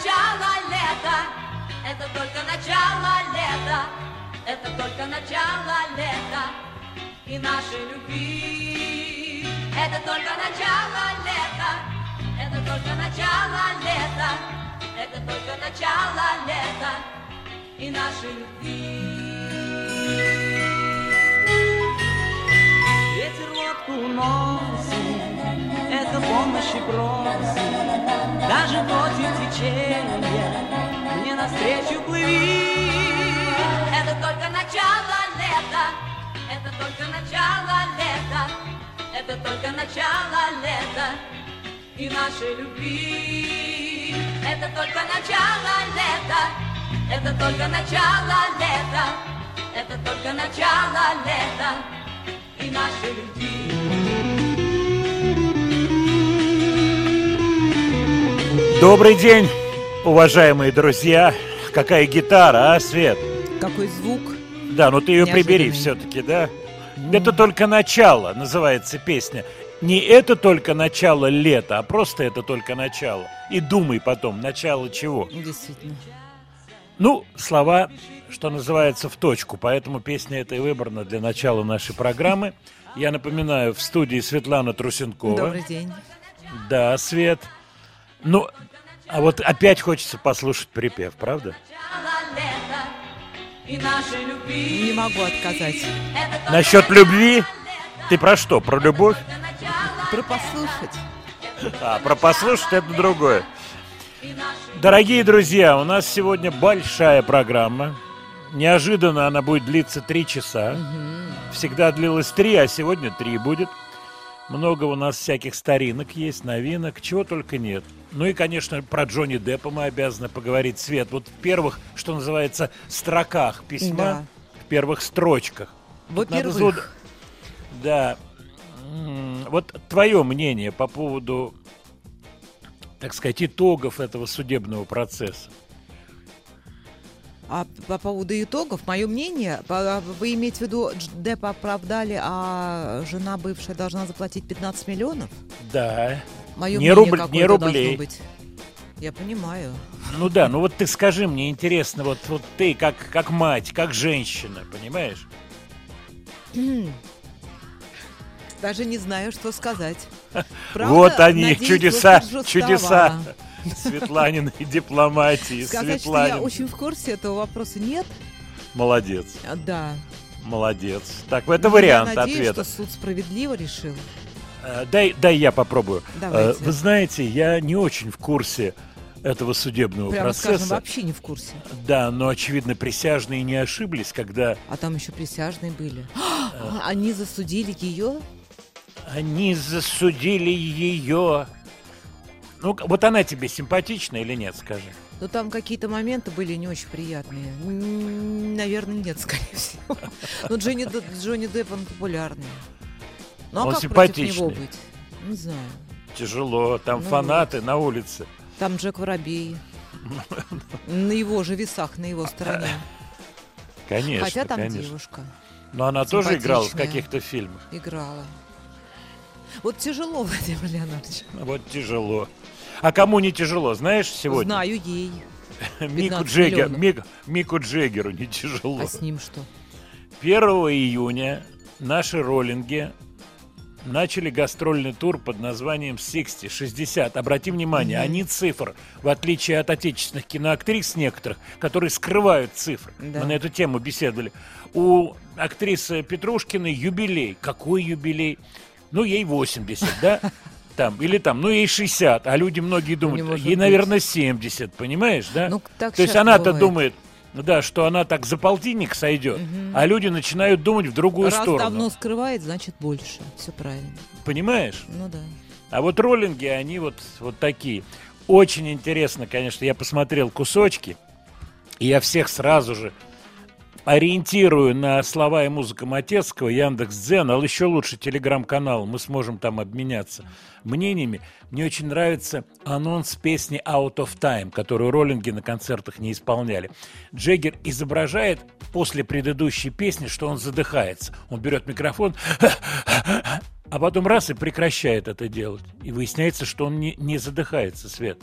Начало лета. Это только начало лета. Это только начало лета. И нашей любви. Это только начало лета. Это только начало лета. Это только начало лета. И нашей любви. Ветер лодку уносит, это помощи просит, даже против течения мне навстречу плыви. Это только начало лета, это только начало лета, это только начало лета и нашей любви. Это только начало лета, это только начало лета, это только начало лета и нашей любви. Добрый день, уважаемые друзья. Какая гитара, а, Свет? Какой звук? Да, ну ты ее прибери все-таки, да? Это только начало, называется песня. Не это только начало лета, а просто это только начало. И думай потом, начало чего. Действительно. Ну, слова, что называется, в точку, поэтому песня эта и выбрана для начала нашей программы. Я напоминаю, в студии Светлана Трусенкова. Добрый день. Да, Свет. Ну, а вот опять хочется послушать припев, правда? Не могу отказать. Насчет любви? Ты про что? Про любовь? Про послушать. А, про послушать это другое. Дорогие друзья, у нас сегодня большая программа. Неожиданно она будет длиться три часа. Всегда длилась три, а сегодня три будет. Много у нас всяких старинок есть, новинок, чего только нет. Ну и, конечно, про Джонни Деппа мы обязаны поговорить, Свет. Вот в первых, что называется, строках письма, Да. в первых строчках. Во-первых, зад- Да. Вот твое мнение по поводу, так сказать, итогов этого судебного процесса. а по поводу итогов, мое мнение, по- вы имеете в виду, Деппа оправдали, а жена бывшая должна заплатить 15 миллионов? Да. Мое Не рубль- не рублей. быть. Я понимаю. Ну да, ну вот ты скажи мне, интересно, вот, вот ты как, как мать, как женщина, понимаешь? Даже не знаю, что сказать. Правда, вот они, надеюсь, чудеса, чудеса. Светланиной дипломатии. Сказать, что я Светланин. очень в курсе этого вопроса нет. Молодец, Да. молодец. Так, это Ну, вариант я надеюсь, ответа. что суд справедливо решил. Э, Дай, дай я попробую. Давайте. Э, Вы знаете, я не очень в курсе этого судебного Прямо скажем, процесса. вообще не в курсе. Да, но очевидно присяжные не ошиблись, когда А там еще присяжные были. Э. Они засудили ее? они засудили ее. Ну, вот она тебе симпатична или нет, скажи? Но там какие-то моменты были не очень приятные. Наверное, нет, скорее всего. Но Джонни, Джонни Депп, он популярный. Ну а Он как против него симпатичный. быть? Не знаю. Тяжело, там Ну фанаты на улице. Там Джек Воробей. На его же весах, на его стороне. Конечно, Хотя там конечно. девушка Но она тоже играла в каких-то фильмах. играла. Вот тяжело, Владимир Леонардович. Вот тяжело. А кому не тяжело, знаешь, сегодня? Знаю ей. Мику 15 Джеггер. Мик- Мику Джеггеру не тяжело. А с ним что? 1 июня наши роллинги начали гастрольный тур под названием 60, 60. Обрати внимание, они цифр, в отличие от отечественных киноактрис некоторых, которые скрывают цифры. Да. Мы на эту тему беседовали. У актрисы Петрушкиной юбилей. Какой юбилей? Ну, ей 80, да? Там, или там, ну ей 60, а люди многие Не думают, ей, быть. наверное, 70, понимаешь, да? Ну, так То есть она-то думает, да, что она так за полтинник сойдет, а люди начинают думать в другую Раз сторону. давно скрывает, значит больше. Все правильно. Понимаешь? Ну да. А вот роллинги, они вот, вот такие. Очень интересно, конечно, я посмотрел кусочки, и я всех сразу же ориентирую на слова и музыка Матецкого, Яндекс Дзен, а еще лучше телеграм-канал, мы сможем там обменяться мнениями. Мне очень нравится анонс песни Out of Time, которую роллинги на концертах не исполняли. Джеггер изображает после предыдущей песни, что он задыхается. Он берет микрофон, а потом раз и прекращает это делать. И выясняется, что он не, не задыхается, Свет.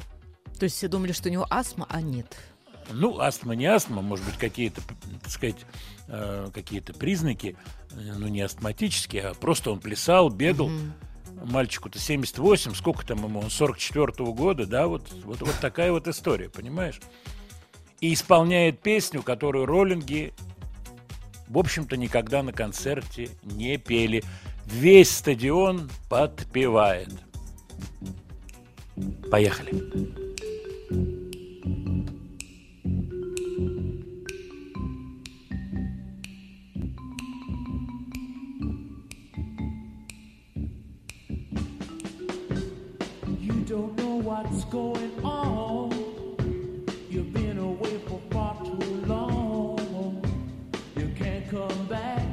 То есть все думали, что у него астма, а нет. Ну, астма не астма, может быть, какие-то, так сказать, э, какие-то признаки, э, ну, не астматические, а просто он плясал, бегал. Мальчику-то 78, сколько там ему, он 44-го года, да, вот, вот, вот такая вот история, понимаешь? И исполняет песню, которую роллинги, в общем-то, никогда на концерте не пели. Весь стадион подпевает. Поехали. You don't know what's going on. You've been away for far too long. You can't come back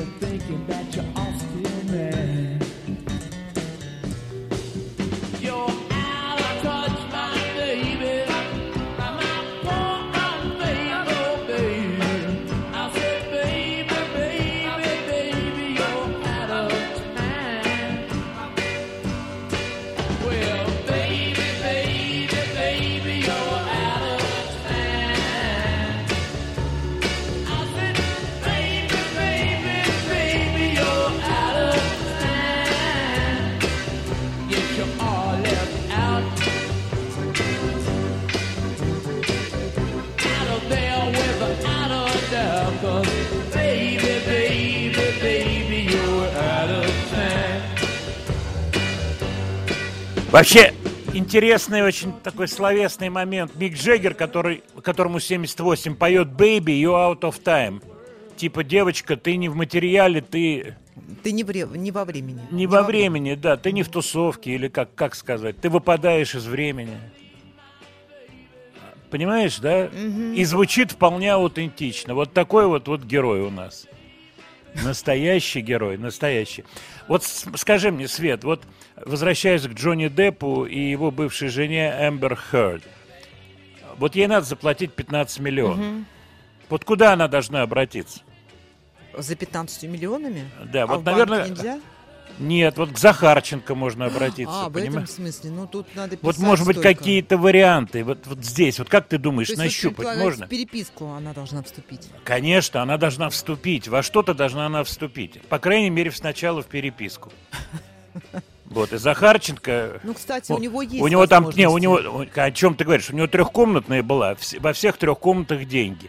you're thinking that you're all still mad. Вообще, интересный очень такой словесный момент. Мик Джеггер, который, которому 78, поет «Baby, you out of time». Типа, девочка, ты не в материале, ты Ты не, вре- не во времени. не во времени, да, ты не в тусовке, или как, как сказать, ты выпадаешь из времени. Понимаешь, да? И звучит вполне аутентично. Вот такой вот, вот герой у нас. Настоящий герой, настоящий. Вот скажи мне, Свет, вот возвращаясь к Джонни Деппу и его бывшей жене Эмбер Хёрд, вот ей надо заплатить 15 миллионов. Вот куда она должна обратиться? За 15 миллионами? Да, а вот, в наверное, нельзя? Нет, вот к Захарченко можно обратиться, А, в этом понимаешь? смысле. Ну, тут надо Вот, писать может быть, столько. какие-то варианты. Вот, вот здесь, вот как ты думаешь, То есть, вот нащупать можно? В переписку она должна вступить. Конечно, она должна вступить. Во что-то должна она вступить. По крайней мере, сначала в переписку. Вот, и Захарченко... Ну, кстати, у него есть У него там, не, у него, о чем ты говоришь? У него трехкомнатная была, во всех трех комнатах деньги.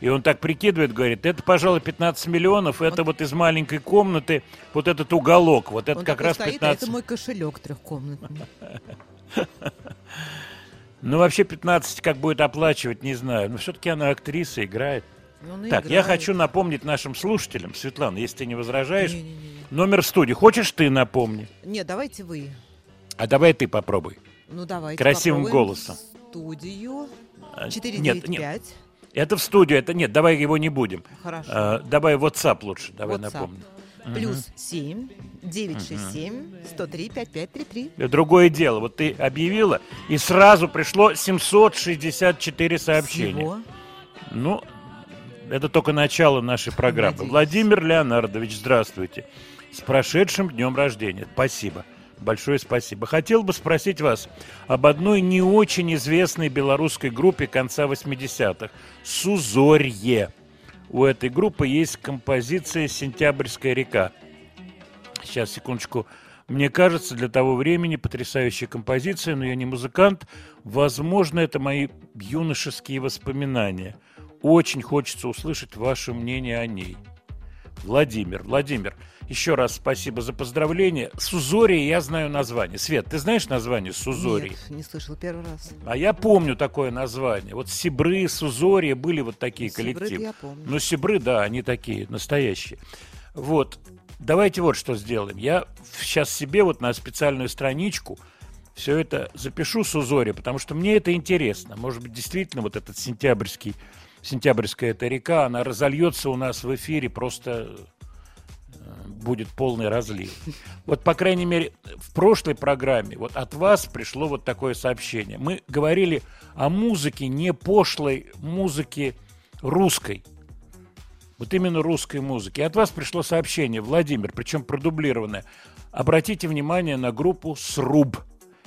И он так прикидывает, говорит, это, пожалуй, 15 миллионов, это вот из маленькой комнаты, вот этот уголок, вот это Он как раз стоит, 15. а это мой кошелек трехкомнатный. Ну, вообще 15 как будет оплачивать, не знаю. Но все-таки она актриса, играет. Ну, Так, я играет. хочу напомнить нашим слушателям, Светлана, если ты не возражаешь, Не-не-не. Номер в студии. Хочешь ты напомни? Нет, давайте вы. А давай ты попробуй. Ну, давайте Красивым попробуем голосом. Студию. А, Нет, 495. нет. Это в студию, это нет, давай его не будем. Хорошо. А, давай WhatsApp лучше, давай WhatsApp. напомню. Плюс 7 967 103 5533. Другое дело, вот ты объявила, и сразу пришло 764 сообщения. Всего. Ну, это только начало нашей программы. Надеюсь. Владимир Леонардович, здравствуйте. С прошедшим днем рождения. Спасибо. Большое спасибо. Хотел бы спросить вас об одной не очень известной белорусской группе конца 80-х. Сузорье. У этой группы есть композиция «Сентябрьская река». Сейчас, секундочку. Мне кажется, для того времени потрясающая композиция, но я не музыкант. Возможно, это мои юношеские воспоминания. Очень хочется услышать ваше мнение о ней. Владимир, Владимир, еще раз спасибо за поздравление. Сузория, я знаю название. Свет, ты знаешь название Сузории? Нет, не слышал первый раз. А я помню такое название. Вот Сибры, Сузория были вот такие Сибры-то коллективы. я помню. Ну, Сибры, да, они такие, настоящие. Вот, давайте вот что сделаем. Я сейчас себе вот на специальную страничку все это запишу Сузори, потому что мне это интересно. Может быть, действительно, вот этот сентябрьский, сентябрьская эта река, она разольется у нас в эфире просто будет полный разлив. Вот, по крайней мере, в прошлой программе вот от вас пришло вот такое сообщение. Мы говорили о музыке, не пошлой музыке русской. Вот именно русской музыки. И от вас пришло сообщение, Владимир, причем продублированное. Обратите внимание на группу «Сруб».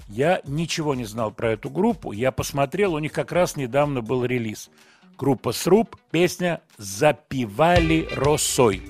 Я ничего не знал про эту группу. Я посмотрел, у них как раз недавно был релиз. Группа «Сруб», песня «Запивали росой».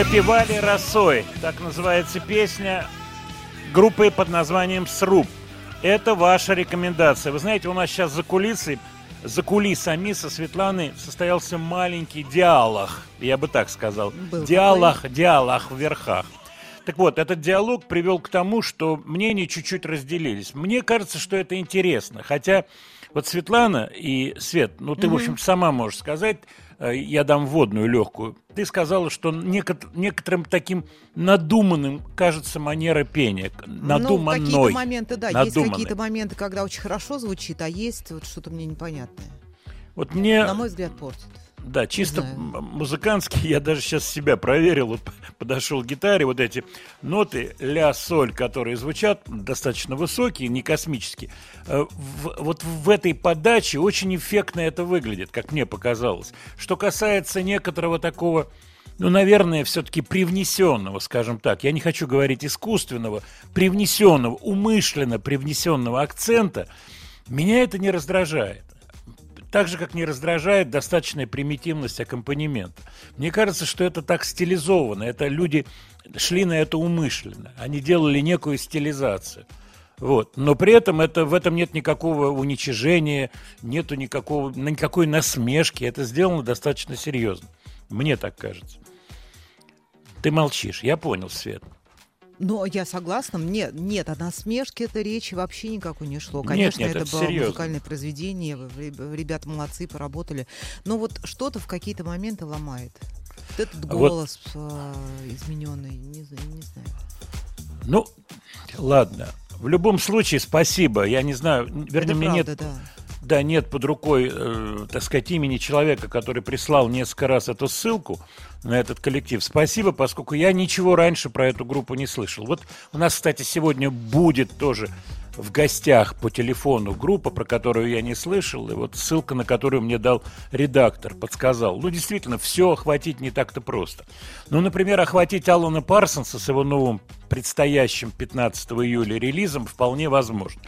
Запевали росой. Так называется песня группы под названием «Сруб». Это ваша рекомендация. Вы знаете, у нас сейчас за кулисой, за кулисами со Светланой состоялся маленький диалог, я бы так сказал. Был диалог, диалог в верхах. Так вот, этот диалог привел к тому, что мнения чуть-чуть разделились. Мне кажется, что это интересно. Хотя вот Светлана и Свет, ну ты, в общем, сама можешь сказать, э, я дам вводную легкую. Ты сказала, что некот- некоторым таким надуманным кажется манера пения. Надуманной. Ну, какие-то моменты, да, есть надуманной. какие-то моменты, когда очень хорошо звучит, а есть вот что-то мне непонятное. Вот мне... На мой взгляд, портит. Да, чисто знаю. м- музыкантски, я даже сейчас себя проверил, вот подошел к гитаре, вот эти ноты ля, соль, которые звучат, достаточно высокие, не космические. Э, в- вот в этой подаче очень эффектно это выглядит, как мне показалось. Что касается некоторого такого, ну, наверное, все-таки привнесенного, скажем так, я не хочу говорить искусственного, привнесенного, умышленно привнесенного акцента, меня это не раздражает. Так же, как не раздражает достаточная примитивность аккомпанемента. Мне кажется, что это так стилизовано. Это люди шли на это умышленно. Они делали некую стилизацию. Вот. Но при этом это, в этом нет никакого уничижения, нету никакого, никакой насмешки. Это сделано достаточно серьезно. Мне так кажется. Ты молчишь. Я понял, Свет. Но я согласна, мне нет, о насмешке это речи вообще никакой не шло. Нет, Конечно, нет, это, это было серьезно. музыкальное произведение, ребята молодцы, поработали. Но вот что-то в какие-то моменты ломает. Вот этот А вот- голос э, измененный, не не знаю. Ну, ладно. В любом случае, спасибо. Я не знаю, вернее, это мне правда, нет да. Да, нет под рукой, э, так сказать, имени человека, который прислал несколько раз эту ссылку на этот коллектив. Спасибо, поскольку я ничего раньше про эту группу не слышал. Вот у нас, кстати, сегодня будет тоже в гостях по телефону группа, про которую я не слышал, и вот ссылка, на которую мне дал редактор, подсказал. Ну, действительно, все охватить не так-то просто. Ну, например, охватить Алана Парсонса с его новым предстоящим 15 июля релизом вполне возможно.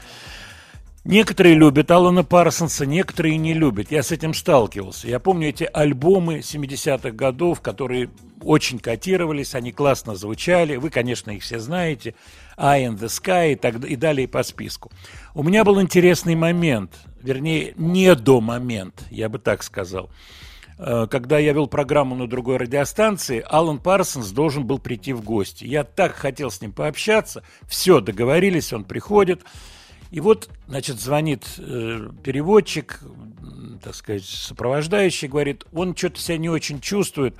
Некоторые любят Алана Парсонса, некоторые не любят. Я с этим сталкивался. Я помню эти альбомы 70-х годов, которые очень котировались, они классно звучали. Вы, конечно, их все знаете. Eye in the Sky и, так, и далее по списку. У меня был интересный момент, вернее, не до момент, я бы так сказал. Э, Когда я вел программу на другой радиостанции, Алан Парсонс должен был прийти в гости. Я так хотел с ним пообщаться. Все, договорились, он приходит. И вот, значит, звонит э, переводчик, так сказать, сопровождающий, говорит, он что-то себя не очень чувствует,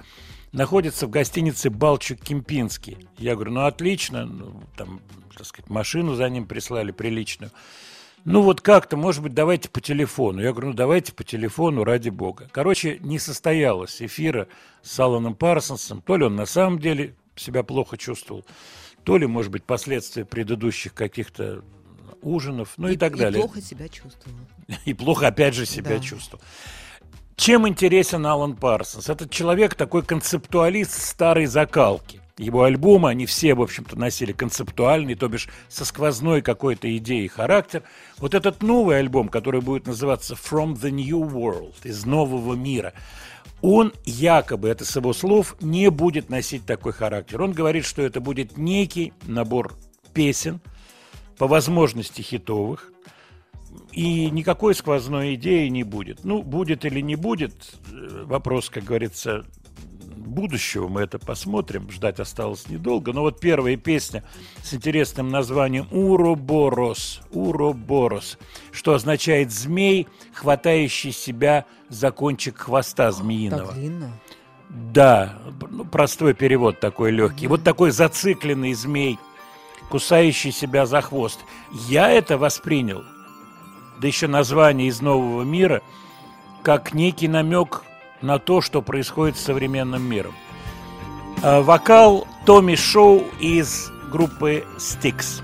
находится в гостинице Балчук-Кемпинский. Я говорю, ну, отлично, ну, там, так сказать, машину за ним прислали приличную. Ну вот как-то, может быть, давайте по телефону. Я говорю, ну давайте по телефону, ради бога. Короче, не состоялось эфира с Аланом Парсонсом. То ли он на самом деле себя плохо чувствовал, то ли, может быть, последствия предыдущих каких-то ужинов, ну и, так далее. плохо себя чувствовала. И плохо, опять же, себя Да. чувствовал. Чем интересен Алан Парсонс? Этот человек такой концептуалист старой закалки. Его альбомы, они все, в общем-то, носили концептуальный, то бишь со сквозной какой-то идеей характер. Вот этот новый альбом, который будет называться «From the New World», из нового мира, он якобы, это с его слов, не будет носить такой характер. Он говорит, что это будет некий набор песен, по возможности хитовых, и никакой сквозной идеи не будет. Ну, будет или не будет, э, вопрос, как говорится, будущего мы это посмотрим, ждать осталось недолго. Но вот первая песня с интересным названием «Уроборос», «Уроборос», что означает «змей, хватающий себя за кончик хвоста змеиного». Так длинно. Да, ну, простой перевод такой легкий. Вот такой зацикленный змей, кусающий себя за хвост. Я это воспринял, да еще название из нового мира, как некий намек на то, что происходит с современным миром. А, Вокал Томми Шоу из группы Styx.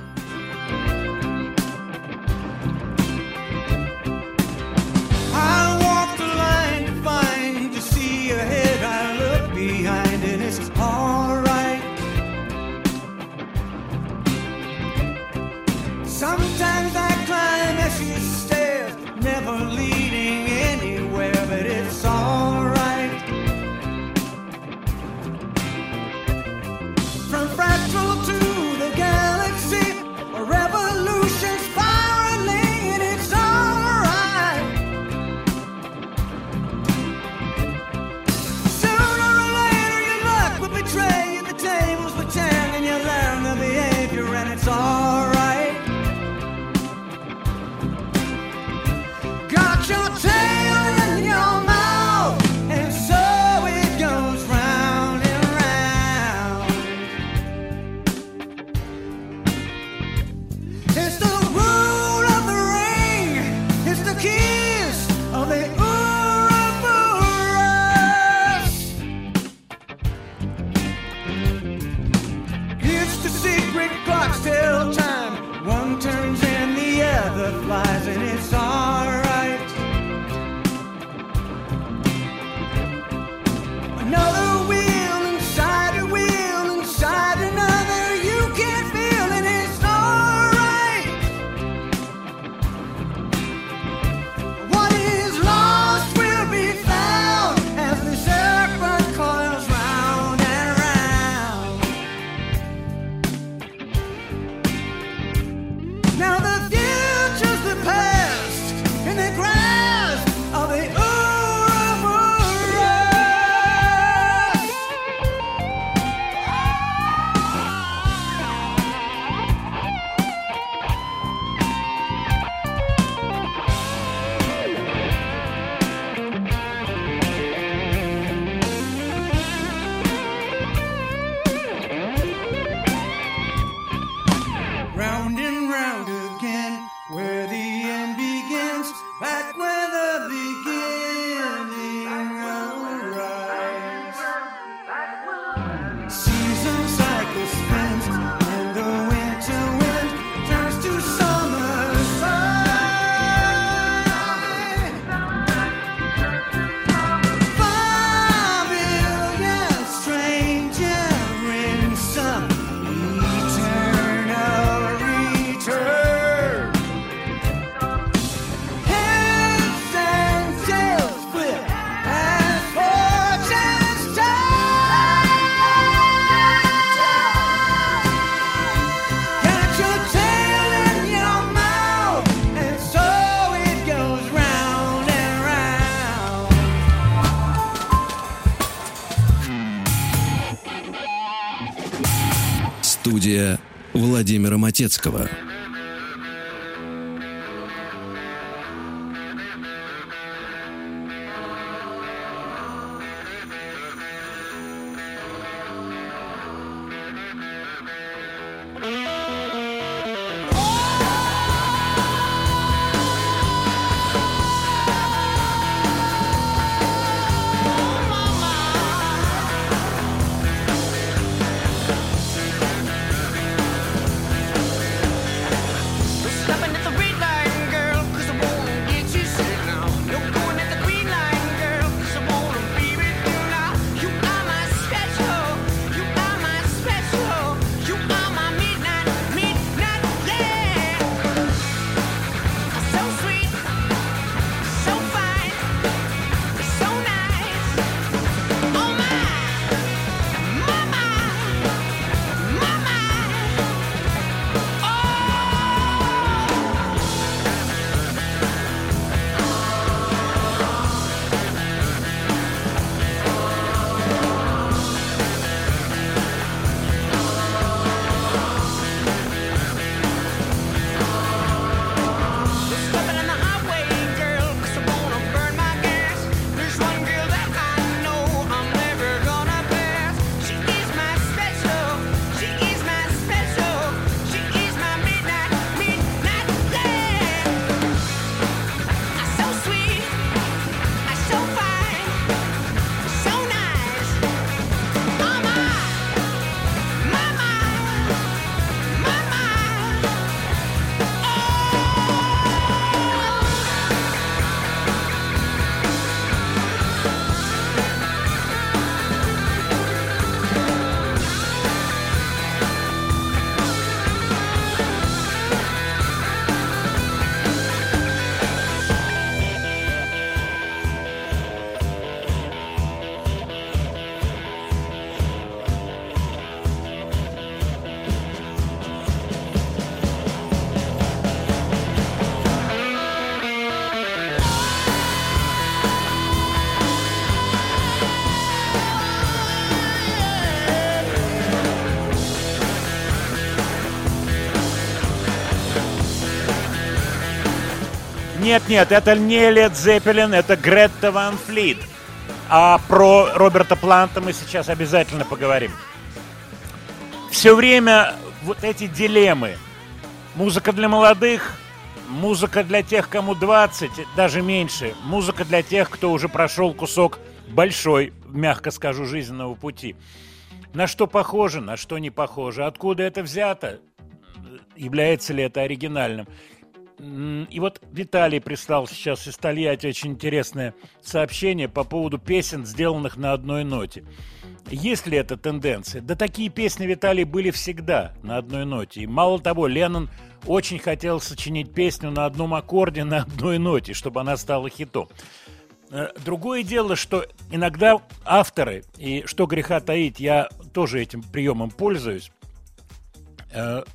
Владимира Нет, нет, это не Лед Зеппелин, это Гретта Ван Флит. А про Роберта Планта мы сейчас обязательно поговорим. Все время вот эти дилеммы. Музыка для молодых, музыка для тех, кому 20, даже меньше. Музыка для тех, кто уже прошел кусок большой, мягко скажу, жизненного пути. На что похоже, на что не похоже, откуда это взято, является ли это оригинальным. И вот Виталий прислал сейчас из Тольятти очень интересное сообщение по поводу песен, сделанных на одной ноте. Есть ли эта тенденция? Да такие песни Виталий были всегда на одной ноте. И мало того, Леннон очень хотел сочинить песню на одном аккорде, на одной ноте, чтобы она стала хитом. Э, Другое дело, что иногда авторы, и что греха таить, я тоже этим приемом пользуюсь,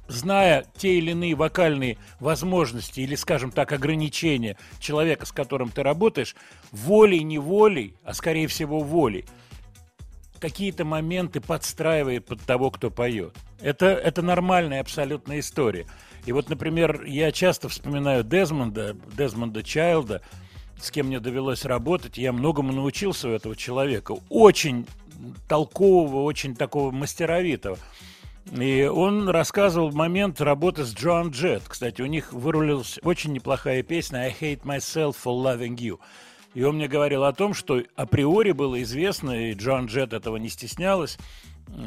зная те или иные вокальные возможности или, скажем так, ограничения человека, с которым ты работаешь, волей-неволей, а скорее всего волей, какие-то моменты подстраивает под того, кто поет. Это, это нормальная абсолютная история. И вот, например, я часто вспоминаю Дезмонда, Дезмонда Чайлда, с кем мне довелось работать. Я многому научился у этого человека. Очень толкового, очень такого мастеровитого. И он рассказывал момент работы с Джоан Джет. Кстати, у них вырулилась очень неплохая песня «I hate myself for loving you». И он мне говорил о том, что априори было известно, и Джоан Джет этого не стеснялась,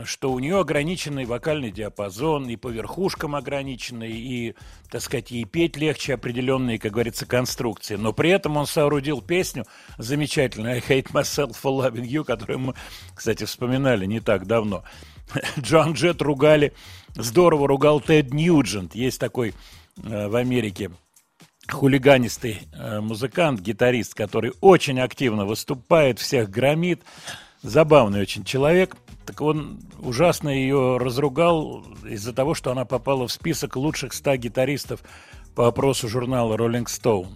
что у нее ограниченный вокальный диапазон, и по верхушкам ограниченный, и, так сказать, ей петь легче определенные, как говорится, конструкции. Но при этом он соорудил песню замечательную «I hate myself for loving you», которую мы, кстати, вспоминали не так давно. Джоан Джет ругали, здорово ругал Тед Ньюджент. Есть такой э, в Америке хулиганистый э, музыкант, гитарист, который очень активно выступает, всех громит. Забавный очень человек. Так он ужасно ее разругал из-за того, что она попала в список лучших 100 гитаристов по опросу журнала Rolling Stone.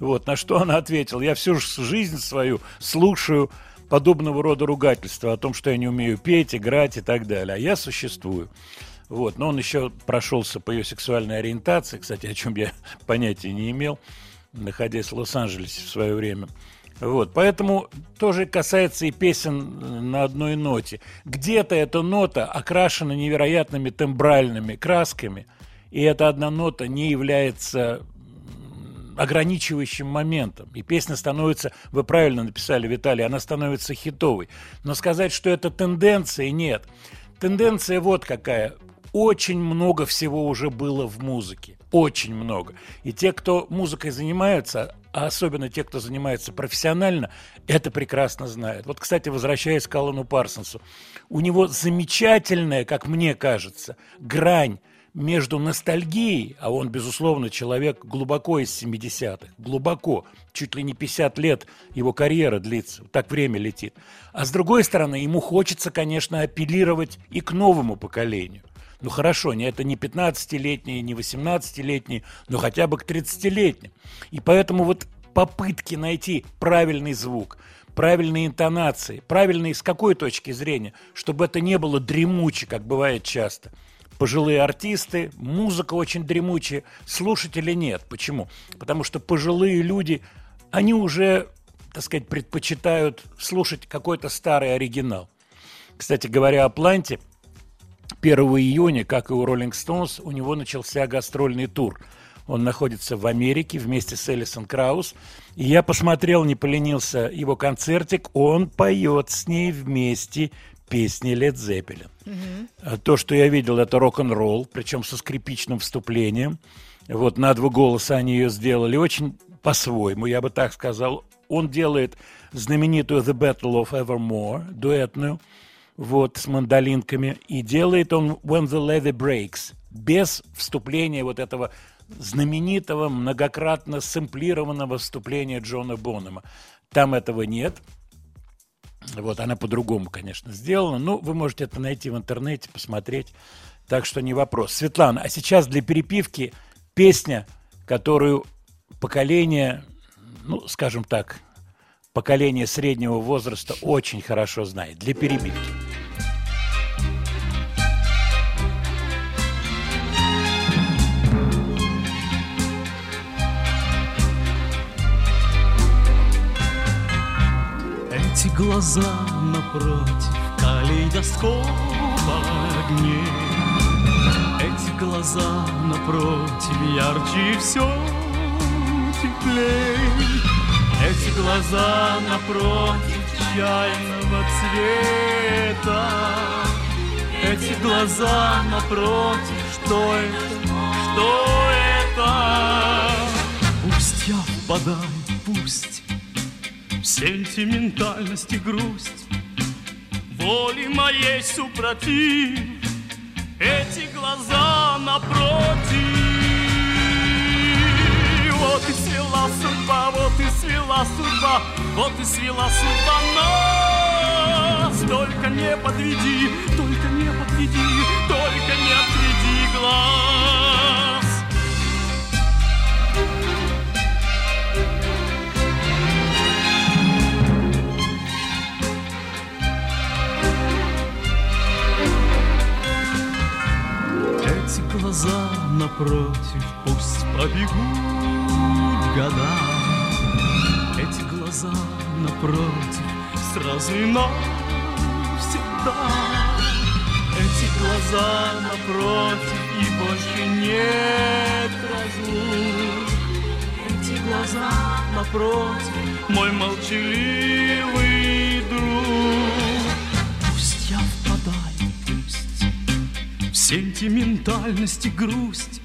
Вот, на что она ответила. Я всю жизнь свою слушаю подобного рода ругательства о том, что я не умею петь, играть и так далее. А я существую. Вот. Но он еще прошелся по ее сексуальной ориентации, кстати, о чем я понятия не имел, находясь в Лос-Анджелесе в свое время. Вот, поэтому тоже касается и песен на одной ноте. Где-то эта нота окрашена невероятными тембральными красками, и эта одна нота не является ограничивающим моментом. И песня становится, вы правильно написали, Виталий, она становится хитовой. Но сказать, что это тенденция, нет. Тенденция вот какая. Очень много всего уже было в музыке. Очень много. И те, кто музыкой занимаются, а особенно те, кто занимается профессионально, это прекрасно знают. Вот, кстати, возвращаясь к Аллану Парсонсу, у него замечательная, как мне кажется, грань между ностальгией, а он, безусловно, человек глубоко из 70-х, глубоко, чуть ли не 50 лет его карьера длится, так время летит. А с другой стороны, ему хочется, конечно, апеллировать и к новому поколению. Ну хорошо, не это не 15-летние, не 18-летние, но хотя бы к 30-летним. И поэтому вот попытки найти правильный звук, правильные интонации, правильные с какой точки зрения, чтобы это не было дремуче, как бывает часто. Пожилые артисты, музыка очень дремучая, слушатели нет. Почему? Потому что пожилые люди, они уже, так сказать, предпочитают слушать какой-то старый оригинал. Кстати говоря о Планте, 1 июня, как и у Rolling Stones, у него начался гастрольный тур. Он находится в Америке вместе с Элисон Краус. И я посмотрел, не поленился его концертик. Он поет с ней вместе песни Лед Зеппелин. А То, что я видел, это рок-н-ролл, причем со скрипичным вступлением. Вот на два голоса они ее сделали очень по-своему, я бы так сказал. Он делает знаменитую The Battle of Evermore, дуэтную, вот, с мандолинками, и делает он When the Levy Breaks, без вступления вот этого знаменитого, многократно сэмплированного вступления Джона Бонома. Там этого нет. Вот, она по-другому, конечно, сделана. Ну, вы можете это найти в интернете, посмотреть. Так что не вопрос. Светлана, а сейчас для перепивки песня, которую поколение, ну, скажем так, поколение среднего возраста очень хорошо знает. Для перебивки. Эти глаза напротив калейдоскопа огней. Эти глаза напротив ярче и все теплей. Эти глаза напротив чайного цвета. Эти глаза напротив, что это, что это? Пусть я впадаю, пусть сентиментальность и грусть. Воли моей супротив. Эти глаза напротив. Вот и свела судьба, вот и свела судьба Вот и свела судьба нас. Только не подведи, только не подведи Только не отведи глаз Эти глаза напротив пусть пробегут года. Эти глаза напротив сразу и навсегда. Эти глаза напротив и больше нет разлук. Эти глаза напротив мой молчаливый друг. Пусть я сентиментальность и грусть.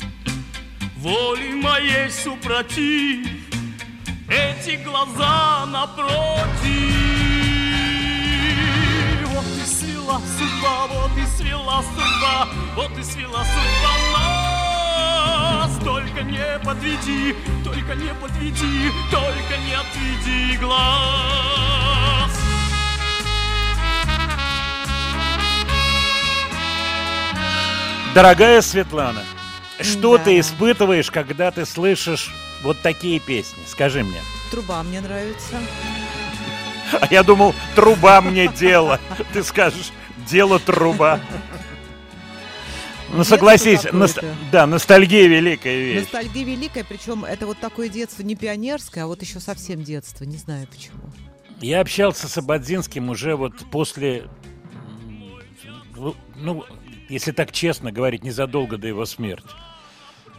Воли моей супротив. Эти глаза напротив. Вот и свела судьба, вот и свела судьба Вот и свела судьба нас. Только не подведи, только не подведи Только не отведи глаз Дорогая Светлана, что Да. ты испытываешь, когда ты слышишь вот такие песни? Скажи мне. Труба мне нравится. А я думал, труба мне дело. Ты скажешь, дело труба. Ну, согласись, ност- да, ностальгия великая вещь. Ностальгия великая, причем это вот такое детство не пионерское, а вот еще совсем детство. Не знаю почему. Я общался с Абадзинским уже вот после, ну, если так честно говорить, незадолго до его смерти.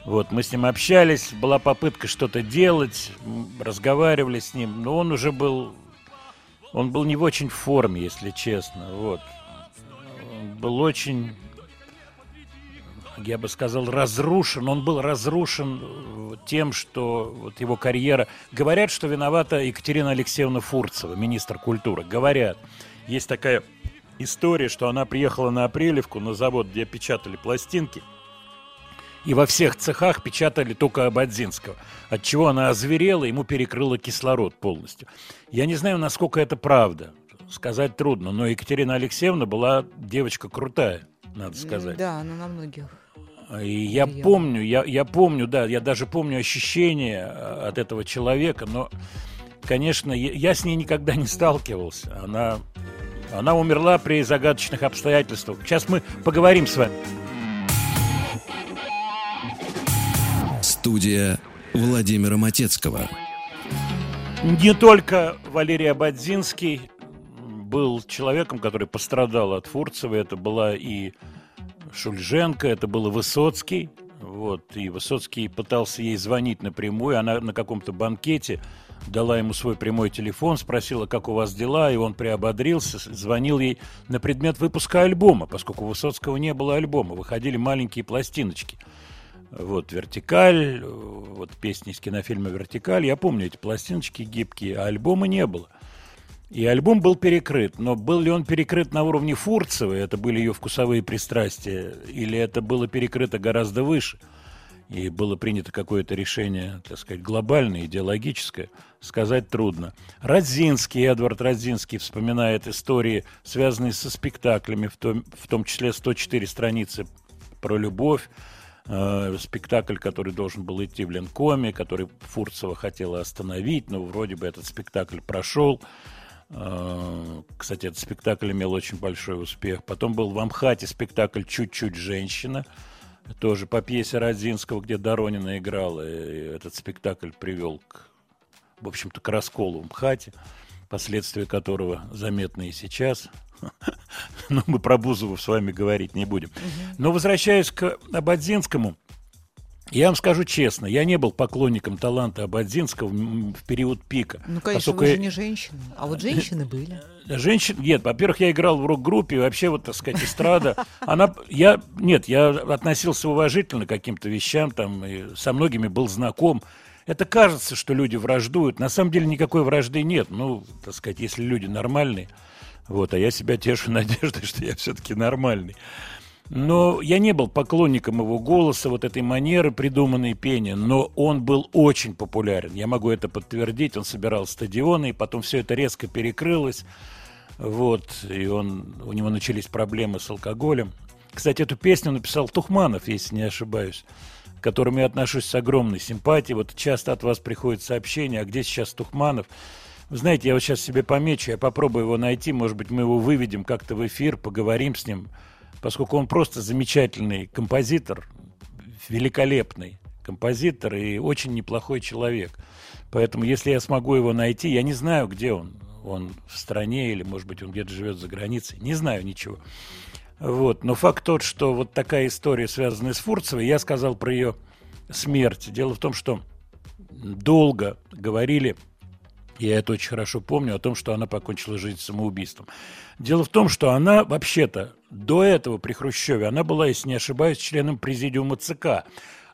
Вот, мы с ним общались, была попытка что-то делать, разговаривали с ним, но он уже был, он был не в очень форме, если честно, вот. Он был очень, я бы сказал, разрушен. Он был разрушен э, тем, что вот его карьера... Говорят, что виновата Екатерина Алексеевна Фурцева, министр культуры. Говорят. Есть такая история, что она приехала на Апрелевку, на завод, где печатали пластинки, и во всех цехах печатали только Абадзинского, от чего она озверела, ему перекрыла кислород полностью. Я не знаю, насколько это правда, сказать трудно, но Екатерина Алексеевна была девочка крутая, надо сказать. Да, она на многих. И я помню, я, я помню, да, я даже помню ощущение э, от этого человека, но, конечно, я, я с ней никогда не сталкивался. Она, она умерла при загадочных обстоятельствах. Сейчас мы поговорим с вами. Студия Владимира Матецкого. Не только Валерий Абадзинский был человеком, который пострадал от Фурцева. Это была и Шульженко, это был и Высоцкий. Вот, и Высоцкий пытался ей звонить напрямую. Она на каком-то банкете дала ему свой прямой телефон, спросила, как у вас дела, и он приободрился, звонил ей на предмет выпуска альбома, поскольку у Высоцкого не было альбома, выходили маленькие пластиночки. Вот «Вертикаль», вот песни из кинофильма «Вертикаль». Я помню эти пластиночки гибкие, а альбома не было. И альбом был перекрыт. Но был ли он перекрыт на уровне Фурцевой, это были ее вкусовые пристрастия, или это было перекрыто гораздо выше, и было принято какое-то решение, так сказать, глобальное, идеологическое, сказать трудно. Радзинский, Эдвард Радзинский вспоминает истории, связанные со спектаклями, в том, в том числе 104 страницы про любовь, э, спектакль, который должен был идти в Ленкоме, который Фурцева хотела остановить, но вроде бы этот спектакль прошел. Э, Кстати, этот спектакль имел очень большой успех. Потом был в Амхате спектакль «Чуть-чуть женщина», тоже по пьесе Родзинского, где Доронина играла. И этот спектакль привел к, в общем-то, к расколу в МХАТе. последствия которого заметны и сейчас. Но мы про Бузову с вами говорить не будем. Но возвращаясь к Абадзинскому, я вам скажу честно, я не был поклонником таланта Абадзинского в период пика. Ну, конечно, поскольку вы же не женщина. А вот женщины были. Женщин, нет, во-первых, я играл в рок-группе, вообще, вот, так сказать, эстрада, она, я, нет, я относился уважительно к каким-то вещам, там, и со многими был знаком. Это кажется, что люди враждуют, на самом деле никакой вражды нет, ну, так сказать, если люди нормальные, вот, а я себя тешу надеждой, что я все-таки нормальный. Но я не был поклонником его голоса, вот этой манеры придуманной пения, но он был очень популярен. Я могу это подтвердить. Он собирал стадионы, и потом все это резко перекрылось. Вот, и он, у него начались проблемы с алкоголем. Кстати, эту песню написал Тухманов, если не ошибаюсь, к которому я отношусь с огромной симпатией. Вот часто от вас приходят сообщения, а где сейчас Тухманов? Вы знаете, я вот сейчас себе помечу, я попробую его найти, может быть, мы его выведем как-то в эфир, поговорим с ним, поскольку он просто замечательный композитор, великолепный композитор и очень неплохой человек. Поэтому, если я смогу его найти, я не знаю, где он. Он в стране или, может быть, он где-то живет за границей. Не знаю ничего. Вот. Но факт тот, что вот такая история, связанная с Фурцевой, я сказал про ее смерть. Дело в том, что долго говорили я это очень хорошо помню, о том, что она покончила жизнь самоубийством. Дело в том, что она вообще-то до этого при Хрущеве, она была, если не ошибаюсь, членом президиума ЦК.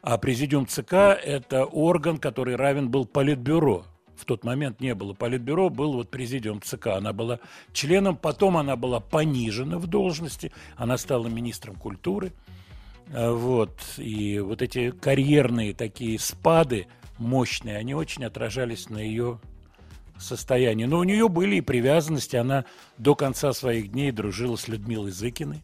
А президиум ЦК – это орган, который равен был Политбюро. В тот момент не было Политбюро, был вот президиум ЦК. Она была членом, потом она была понижена в должности, она стала министром культуры. А, Вот. И вот эти карьерные такие спады мощные, они очень отражались на ее состоянии. Но у нее были и привязанности. Она до конца своих дней дружила с Людмилой Зыкиной.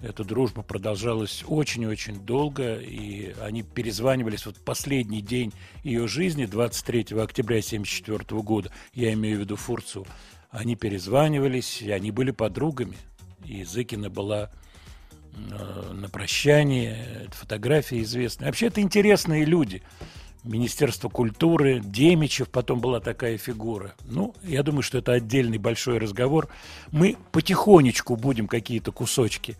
Эта дружба продолжалась очень-очень долго, и они перезванивались вот последний день ее жизни, 23 октября 1974 года, я имею в виду Фурцу, они перезванивались, и они были подругами. И Зыкина была э, на прощании, фотографии известны. Вообще это интересные люди. Министерство культуры, Демичев, потом была такая фигура. Ну, я думаю, что это отдельный большой разговор. Мы потихонечку будем какие-то кусочки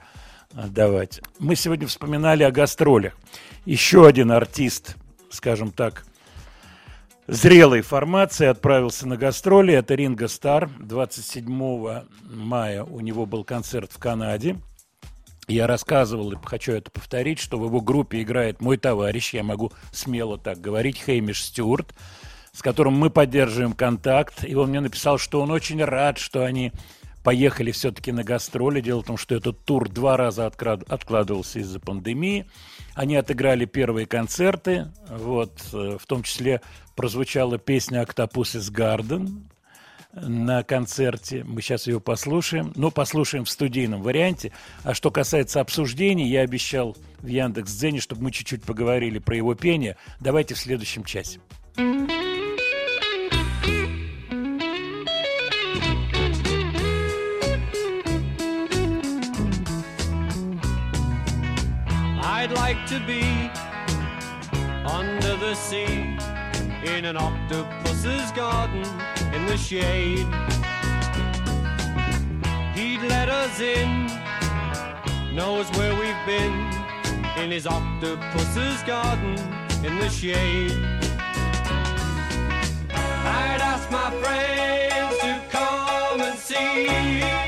отдавать. Мы сегодня вспоминали о гастролях. Еще один артист, скажем так, зрелой формации отправился на гастроли. Это Ринго Стар. 27 мая у него был концерт в Канаде. Я рассказывал, и хочу это повторить, что в его группе играет мой товарищ, я могу смело так говорить, Хеймиш Стюарт, с которым мы поддерживаем контакт. И он мне написал, что он очень рад, что они поехали все-таки на гастроли. Дело в том, что этот тур два раза откладывался из-за пандемии. Они отыграли первые концерты. Вот, э, в том числе прозвучала песня «Октопус из Гарден», на концерте. Мы сейчас ее послушаем. Ну, послушаем в студийном варианте. А что касается обсуждений, я обещал в Яндекс.Дзене, чтобы мы чуть-чуть поговорили про его пение. Давайте в следующем часе. I'd like to be under the sea in an octopus's garden in the shade. He'd let us in, knows where we've been in his octopus's garden in the shade. I'd ask my friends to come and see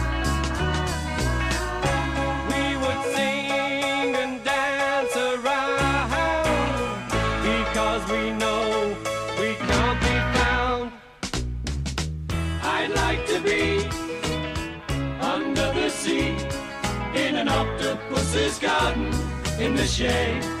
An octopus's garden in the shade.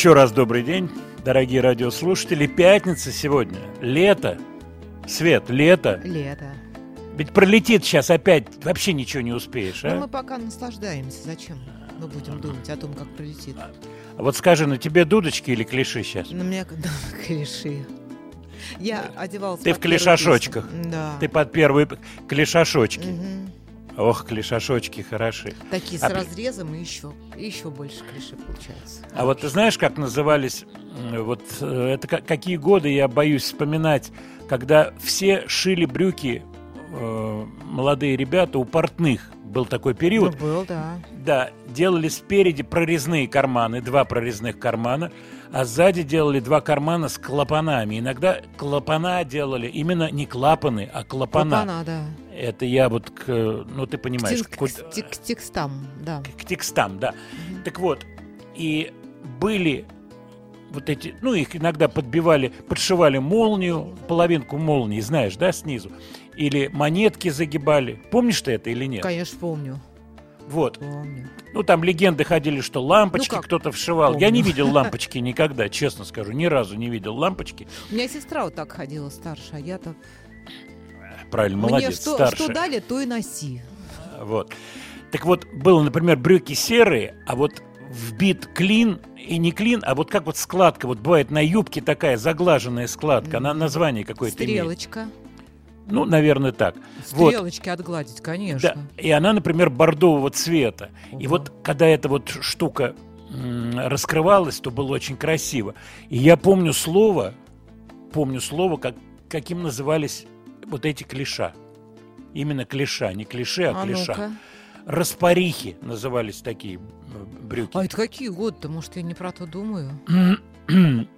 Еще раз добрый день, дорогие радиослушатели. Пятница сегодня. Лето. Свет, лето. Лето. Ведь пролетит сейчас опять, вообще ничего не успеешь, Ну, а? мы пока наслаждаемся. Зачем мы будем думать о том, как пролетит? А Вот скажи, на тебе дудочки или клиши сейчас? На меня да, клиши. Я одевалась Ты в клишашочках. Да. Ты под первые клишашочки. Мгм. Ох, клишашочки хороши. Такие с А разрезом и еще, и еще больше клиши получается. А вот ты знаешь, как назывались, вот э, это ка- какие годы, я боюсь вспоминать, когда все шили брюки, э, молодые ребята, у портных. Был такой период. Ну, был, да. Да, делали спереди прорезные карманы, два прорезных кармана, а сзади делали два кармана с клапанами. Иногда клапана делали именно не клапаны, а клапана. Клапана, да. Это я вот к, ну ты понимаешь, к, к- к- к текстам, да. к текстам, да. Так вот, и были вот эти, ну их иногда подбивали, подшивали молнию, половинку молнии, знаешь, да, снизу, или монетки загибали. Помнишь ты это или нет? Конечно, помню. Вот. Помню. Ну, там легенды ходили, что лампочки Ну, кто-то вшивал. Я не Помню. видел лампочки никогда, честно скажу. Ни разу не видел лампочки. У меня сестра вот так ходила старше, а я-то... Правильно, Мне молодец, что, старше. что дали, то и носи. Вот. Так вот, было, например, брюки серые, а вот вбит клин, и не клин, а вот как вот складка, вот бывает на юбке такая заглаженная складка, она название какое-то имеет. Стрелочка. Ну, наверное, так. Вот. Стрелочки отгладить, конечно. Да, и она, например, бордового цвета. И Ого. вот когда эта вот штука раскрывалась, то было очень красиво. И я помню слово, помню слово, как, каким назывались вот эти клиша. Именно клиша, не клише, а, А клиша. ну-ка. Распарихи назывались такие м, брюки. А это какие годы-то? Может, я не про то думаю?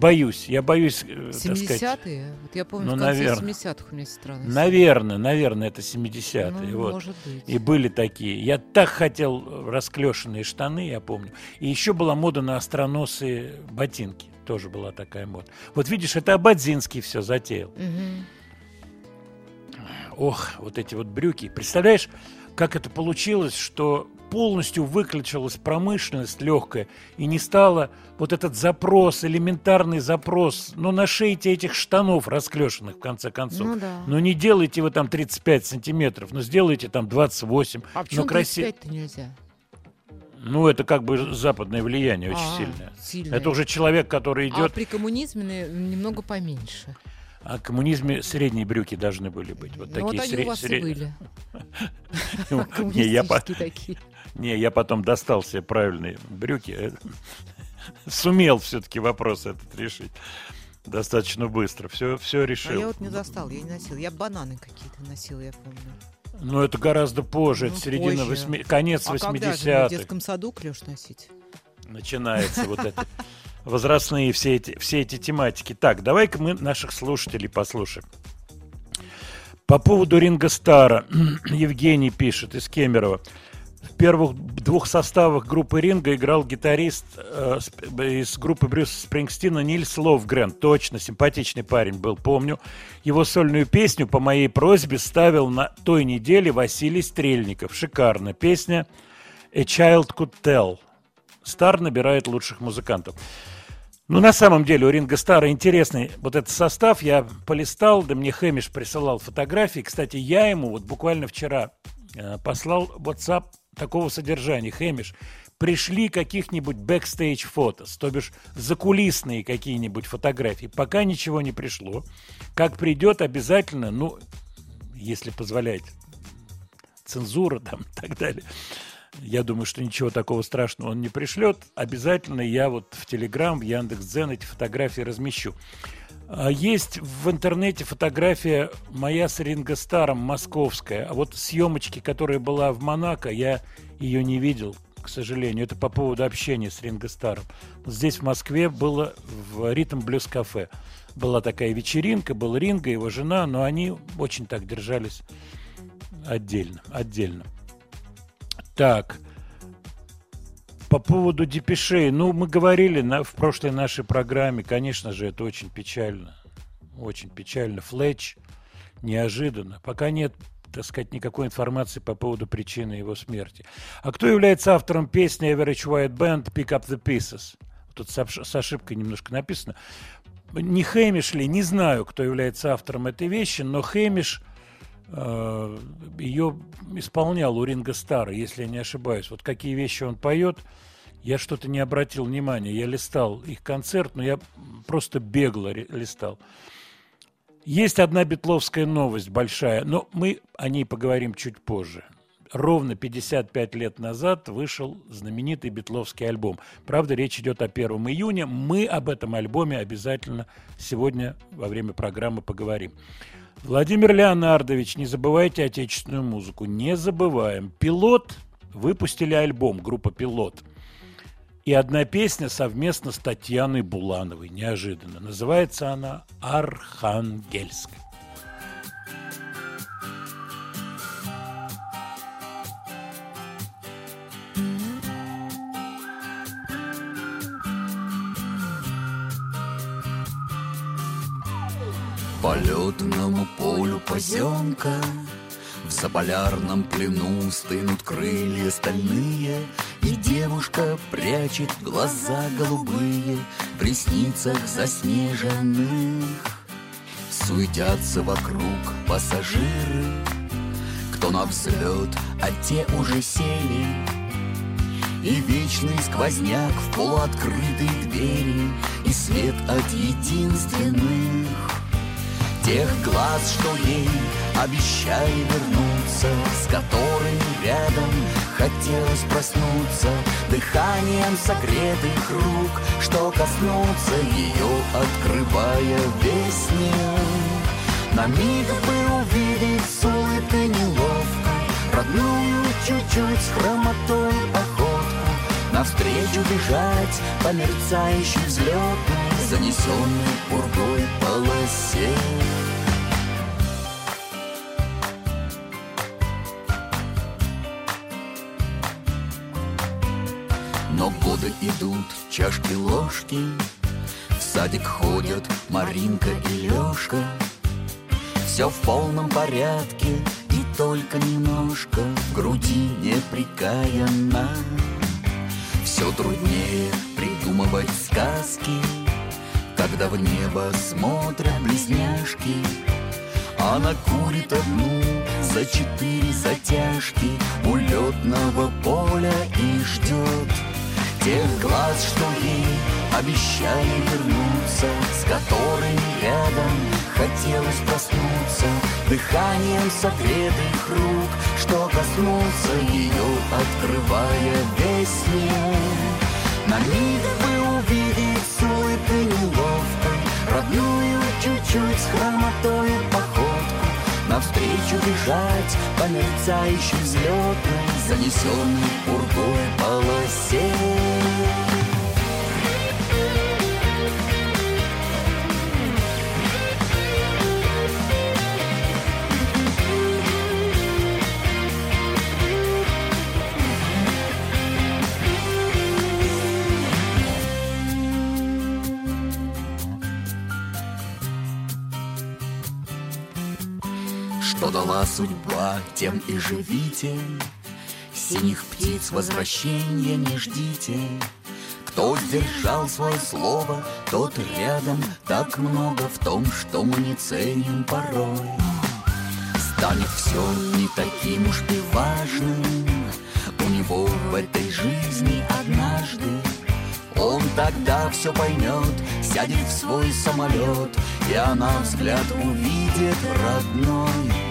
Боюсь, я боюсь, э, так сказать. 70-е? Вот я помню, ну, в конце наверно. 70-х у меня сестра. Наверное, наверное, это 70-е. Ну, вот. может быть. И были такие. Я так хотел расклешенные штаны, я помню. И еще была мода на остроносые ботинки. Тоже была такая мода. Вот видишь, это Абадзинский все затеял. Мгм. Ох, вот эти вот брюки. Представляешь, как это получилось, что полностью выключилась промышленность легкая и не стало вот этот запрос, элементарный запрос, ну, нашейте этих штанов расклешенных, в конце концов. Ну да. Ну, не делайте вы там 35 сантиметров, но сделайте там 28. А ну, почему краси- 35-то нельзя? Ну, это как бы западное влияние очень А, сильное. сильное. Это уже человек, который А идет, при коммунизме немного поменьше. А в коммунизме средние брюки должны были быть. Вот Ну, такие вот они сре- у вас и сре- были. не, я по- Коммунистические такие. не, я потом достал себе правильные брюки. э, сумел все-таки вопрос этот решить достаточно быстро. Все, все А решил. я вот не застал, я не носил. Я бананы какие-то носила, я помню. Но это гораздо позже, это Ну, середина позже. восьми- конец А когда же в 80-х. детском саду клеш носить? начинается вот это возрастные все эти, все эти тематики. Так, давай-ка мы наших слушателей послушаем. По поводу Ринга Стара Евгений пишет из Кемерово. В первых двух составах группы Ринга играл гитарист э, из группы Брюса Спрингстина Нильс Ловгрен. Точно, симпатичный парень был, помню. Его сольную песню по моей просьбе ставил на той неделе Василий Стрельников. Шикарная песня «A Child Could Tell». Старр набирает лучших музыкантов. Ну, на самом деле, у Ринго Старра интересный вот этот состав. Я полистал, да мне Хэмиш присылал фотографии. Кстати, я ему вот буквально вчера э, послал WhatsApp такого содержания. Хэмиш, пришли каких-нибудь backstage photos, то бишь закулисные какие-нибудь фотографии. Пока ничего не пришло. Как придет, обязательно, ну, если позволяет цензура там и так далее. Я думаю, что ничего такого страшного он не пришлет. Обязательно я вот в Телеграм, в Яндекс.Дзен эти фотографии размещу. А Есть в интернете фотография моя с Ринго Старом, московская. А вот съемочки, которая была в Монако, я ее не видел, к сожалению. Это по поводу общения с Ринго Старом. Здесь в Москве было в Ритм Блюз Кафе. Была такая вечеринка, был Ринго, его жена, но они очень так держались отдельно, отдельно. Так, по поводу депешей. Ну, мы говорили на, в прошлой нашей программе, конечно же, это очень печально. Очень печально. Флетч неожиданно. Пока нет, так сказать, никакой информации по поводу причины его смерти. А кто является автором песни Average White Band Pick Up the Pieces? Тут с, ошибкой немножко написано. Не Хэмиш ли, не знаю, кто является автором этой вещи, но Хэмиш ее исполнял у Ринга Стара, если я не ошибаюсь. Вот какие вещи он поет, я что-то не обратил внимания. Я листал их концерт, но я просто бегло листал. Есть одна битловская новость большая, но мы о ней поговорим чуть позже. Ровно 55 лет назад вышел знаменитый битловский альбом. Правда, речь идет о 1 июня. Мы об этом альбоме обязательно сегодня во время программы поговорим. Владимир Леонардович, не забывайте отечественную музыку. Не забываем. Пилот выпустили альбом, группа Пилот. И одна песня совместно с Татьяной Булановой, неожиданно. Называется она «Архангельск». Поземка. В заполярном плену стынут крылья стальные И девушка прячет глаза голубые В ресницах заснеженных. Суетятся вокруг пассажиры Кто на взлет, а те уже сели. И вечный сквозняк в полуоткрытой двери И свет от единственных Тех глаз, что ей обещали вернуться С которыми рядом хотелось проснуться. Дыханием согретых рук Что коснуться ее, открывая весь мир На миг бы увидеть с улыбкой неловко Родную чуть-чуть с хромотой походку Навстречу бежать по мерцающей взлетной Занесенной пургой полосе Годы идут, чашки, ложки. В садик ходят Маринка и Лешка Все в полном порядке И только немножко. В груди неприкаянно. Все труднее придумывать сказки Когда в небо смотрят близняшки. Она курит одну за четыре затяжки У летного поля и ждет Тех глаз, что ей обещали вернуться С которыми рядом хотелось проснуться. Дыханием согретых рук Что коснуться ее, открывая весь мир. На миг бы увидеть с улыбкой неловкой Родную чуть-чуть с хромотой походку. Навстречу бежать по мерцающей взлетной Занесенной пургой полосе Что дала судьба, тем и живите. Синих птиц возвращения не ждите. Кто сдержал свое слово, тот рядом Так много в том, что мы не ценим порой. Станет все не таким уж и важным. У него в этой жизни однажды он тогда все поймет, сядет в свой самолет, И она взгляд увидит родной.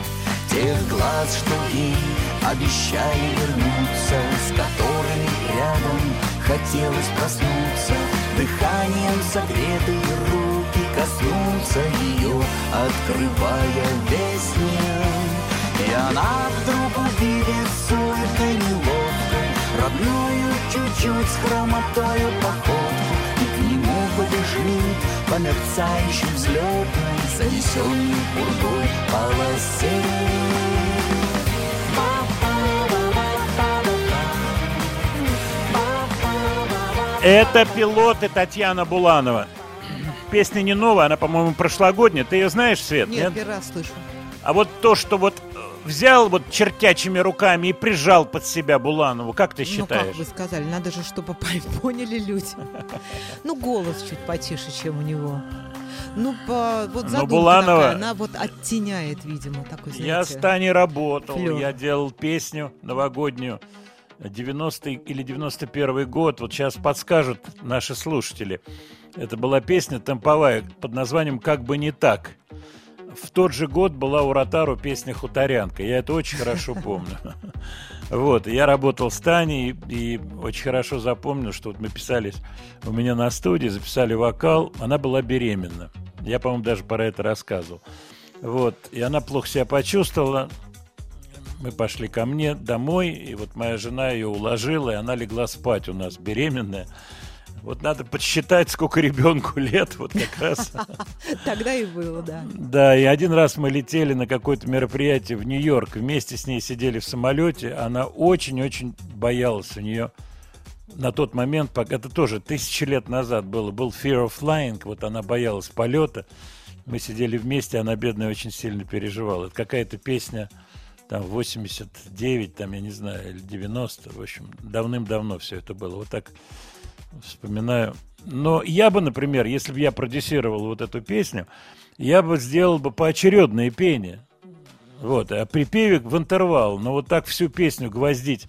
Тех глаз, что ей обещали вернуться, С которыми рядом хотелось проснуться, Дыханием согретые руки коснуться ее, Открывая весь мир. И она вдруг увидит с улыбкой неловкой Родную чуть-чуть с хромотою походку И к нему побежит по мерцающей взлетной Занесенной пургой полосе Это пилоты Татьяна Буланова. Песня не новая, она, по-моему, прошлогодняя. Ты ее знаешь, Свет? Нет, первый раз слышу. А вот то, что вот э, взял вот чертячими руками и прижал под себя Буланову, как ты Ну, считаешь? как вы сказали, надо же, чтобы по- поняли люди. Ну, голос чуть потише, чем у него. Ну, по, вот Но задумка Буланова- такая, она вот оттеняет, видимо, такой, Я с знаете, Таней работал, флёр. я делал песню новогоднюю 90 или 91 год. Вот сейчас подскажут наши слушатели. Это была песня темповая под названием «Как бы не так». В тот же год была у Ротару песня «Хуторянка». Я это очень хорошо помню. Вот, и я работал с Таней и очень хорошо запомнил, что вот мы писались у меня на студии, записали вокал, она была беременна. Я, по-моему, даже про это рассказывал. Вот, и она плохо себя почувствовала. Мы пошли ко мне домой, и вот моя жена ее уложила, и она легла спать у нас, беременная. Вот надо подсчитать, сколько ребенку лет, вот как раз. Тогда и было, да. Да, и один раз мы летели на какое-то мероприятие в Нью-Йорк, вместе с ней сидели в самолете, она очень-очень боялась у нее на тот момент, пока это тоже тысячи лет назад было, был Fear of Flying, вот она боялась полета, мы сидели вместе, она, бедная, очень сильно переживала. Это какая-то песня, там, 89, там, я не знаю, или 90, в общем, давным-давно все это было. Вот так вспоминаю. Но я бы, например, если бы я продюсировал вот эту песню, я бы сделал бы поочередное пение. Вот, а припевик в интервал, но вот так всю песню гвоздить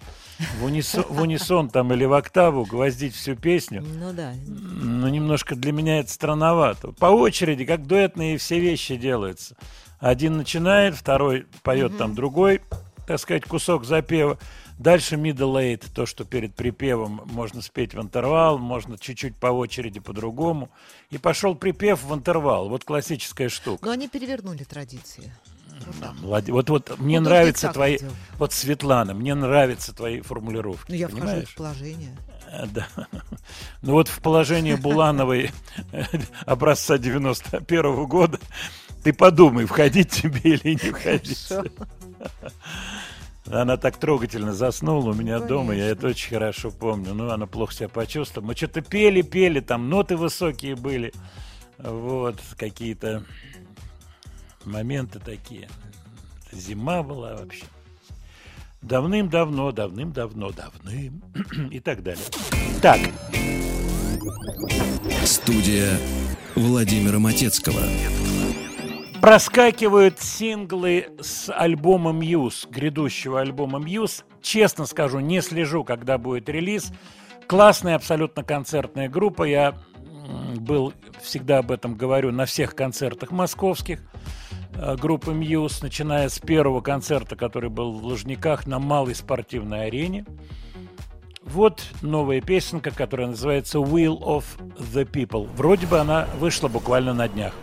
в унисон, в унисон там или в октаву, гвоздить всю песню, Ну да. ну, немножко для меня это странновато. По очереди, как дуэтные все вещи делаются. Один начинает, второй поет там другой, так сказать, кусок запева. Дальше middle eight, то, что перед припевом можно спеть в интервал, можно чуть-чуть по очереди по-другому. И пошел припев в интервал. Вот классическая штука. Но они перевернули традиции. Молодец. Вот, вот мне Художник нравятся твои... делал. Вот, Светлана, мне нравятся твои формулировки. Ну, я вхожу понимаешь? в положение. Э, Да. Ну вот в положении Булановой образца 91 года ты подумай, входить тебе или не входить. Хорошо. Она так трогательно заснула у меня Ну, дома, я конечно. это очень хорошо помню. Ну, она плохо себя почувствовала. Мы что-то пели, пели, там ноты высокие были. Вот, какие-то моменты такие. Зима была вообще. Давным-давно, давным-давно, давным и так далее. Так, Студия Владимира Матецкого. Проскакивают синглы с альбома Muse, грядущего альбома Muse. Честно скажу, не слежу, когда будет релиз. Классная абсолютно концертная группа. Я был, всегда об этом говорю, на всех концертах московских э, группы Muse, начиная с первого концерта, который был в Лужниках на малой спортивной арене. Вот новая песенка, которая называется Will of the People. Вроде бы она вышла буквально на днях.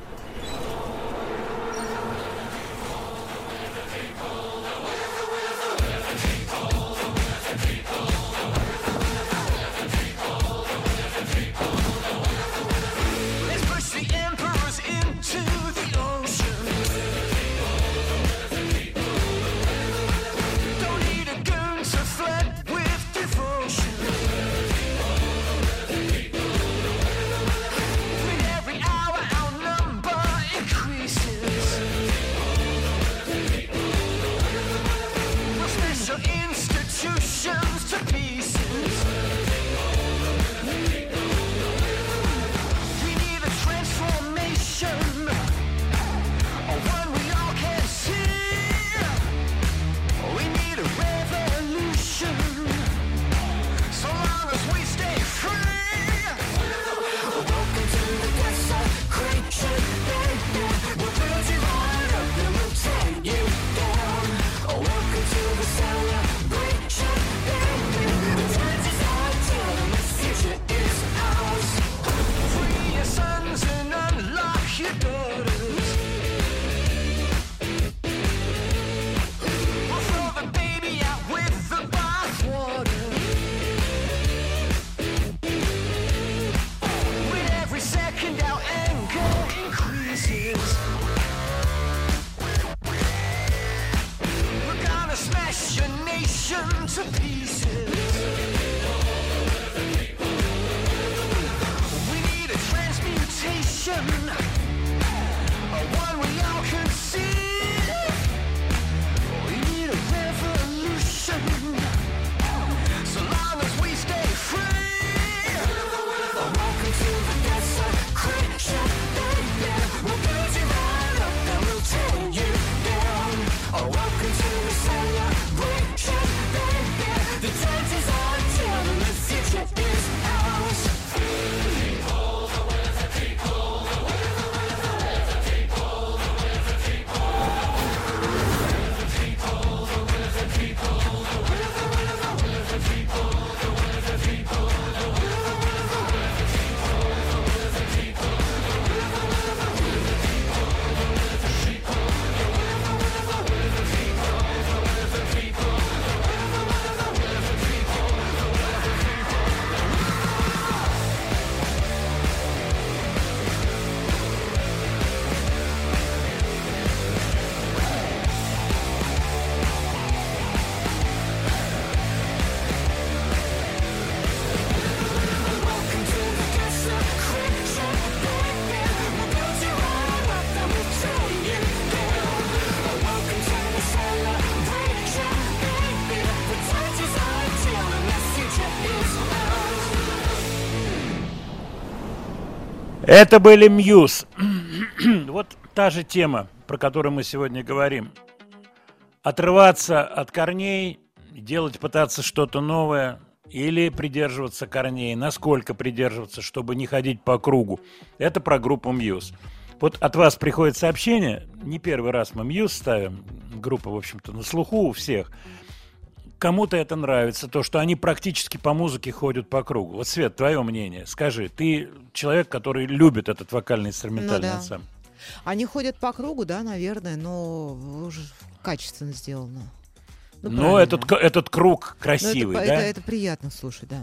Это были Muse. вот та же тема, про которую мы сегодня говорим. Отрываться от корней, делать, пытаться что-то новое или придерживаться корней. Насколько придерживаться, чтобы не ходить по кругу. Это про группу Muse. Вот от вас приходит сообщение, не первый раз мы Muse ставим, группа, в общем-то, на слуху у всех. Кому-то это нравится, то, что они практически по музыке ходят по кругу. Вот, Свет, твое мнение. Скажи, ты человек, который любит этот вокально-инструментальный Ну да. ансамбль. Они ходят по кругу, да, наверное, но уже качественно сделано. Ну, Но правильно. этот, этот круг Ну, красивый, это, да? это, это приятно слушать, да.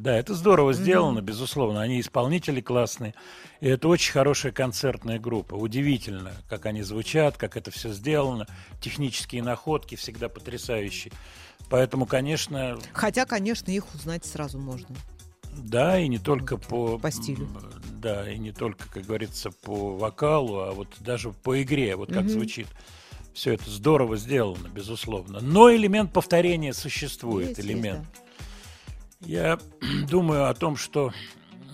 Да, это здорово сделано, безусловно. Они исполнители классные. И это очень хорошая концертная группа. Удивительно, как они звучат, как это все сделано. Технические находки всегда потрясающие. Поэтому, конечно, Хотя, конечно, их узнать сразу можно. да, и не только по... По стилю. Да, и не только, как говорится, по вокалу, а вот даже по игре, вот как Мгм. звучит. Все это здорово сделано, безусловно. Но элемент повторения существует, Есть, есть, элемент. да. Я думаю о том, что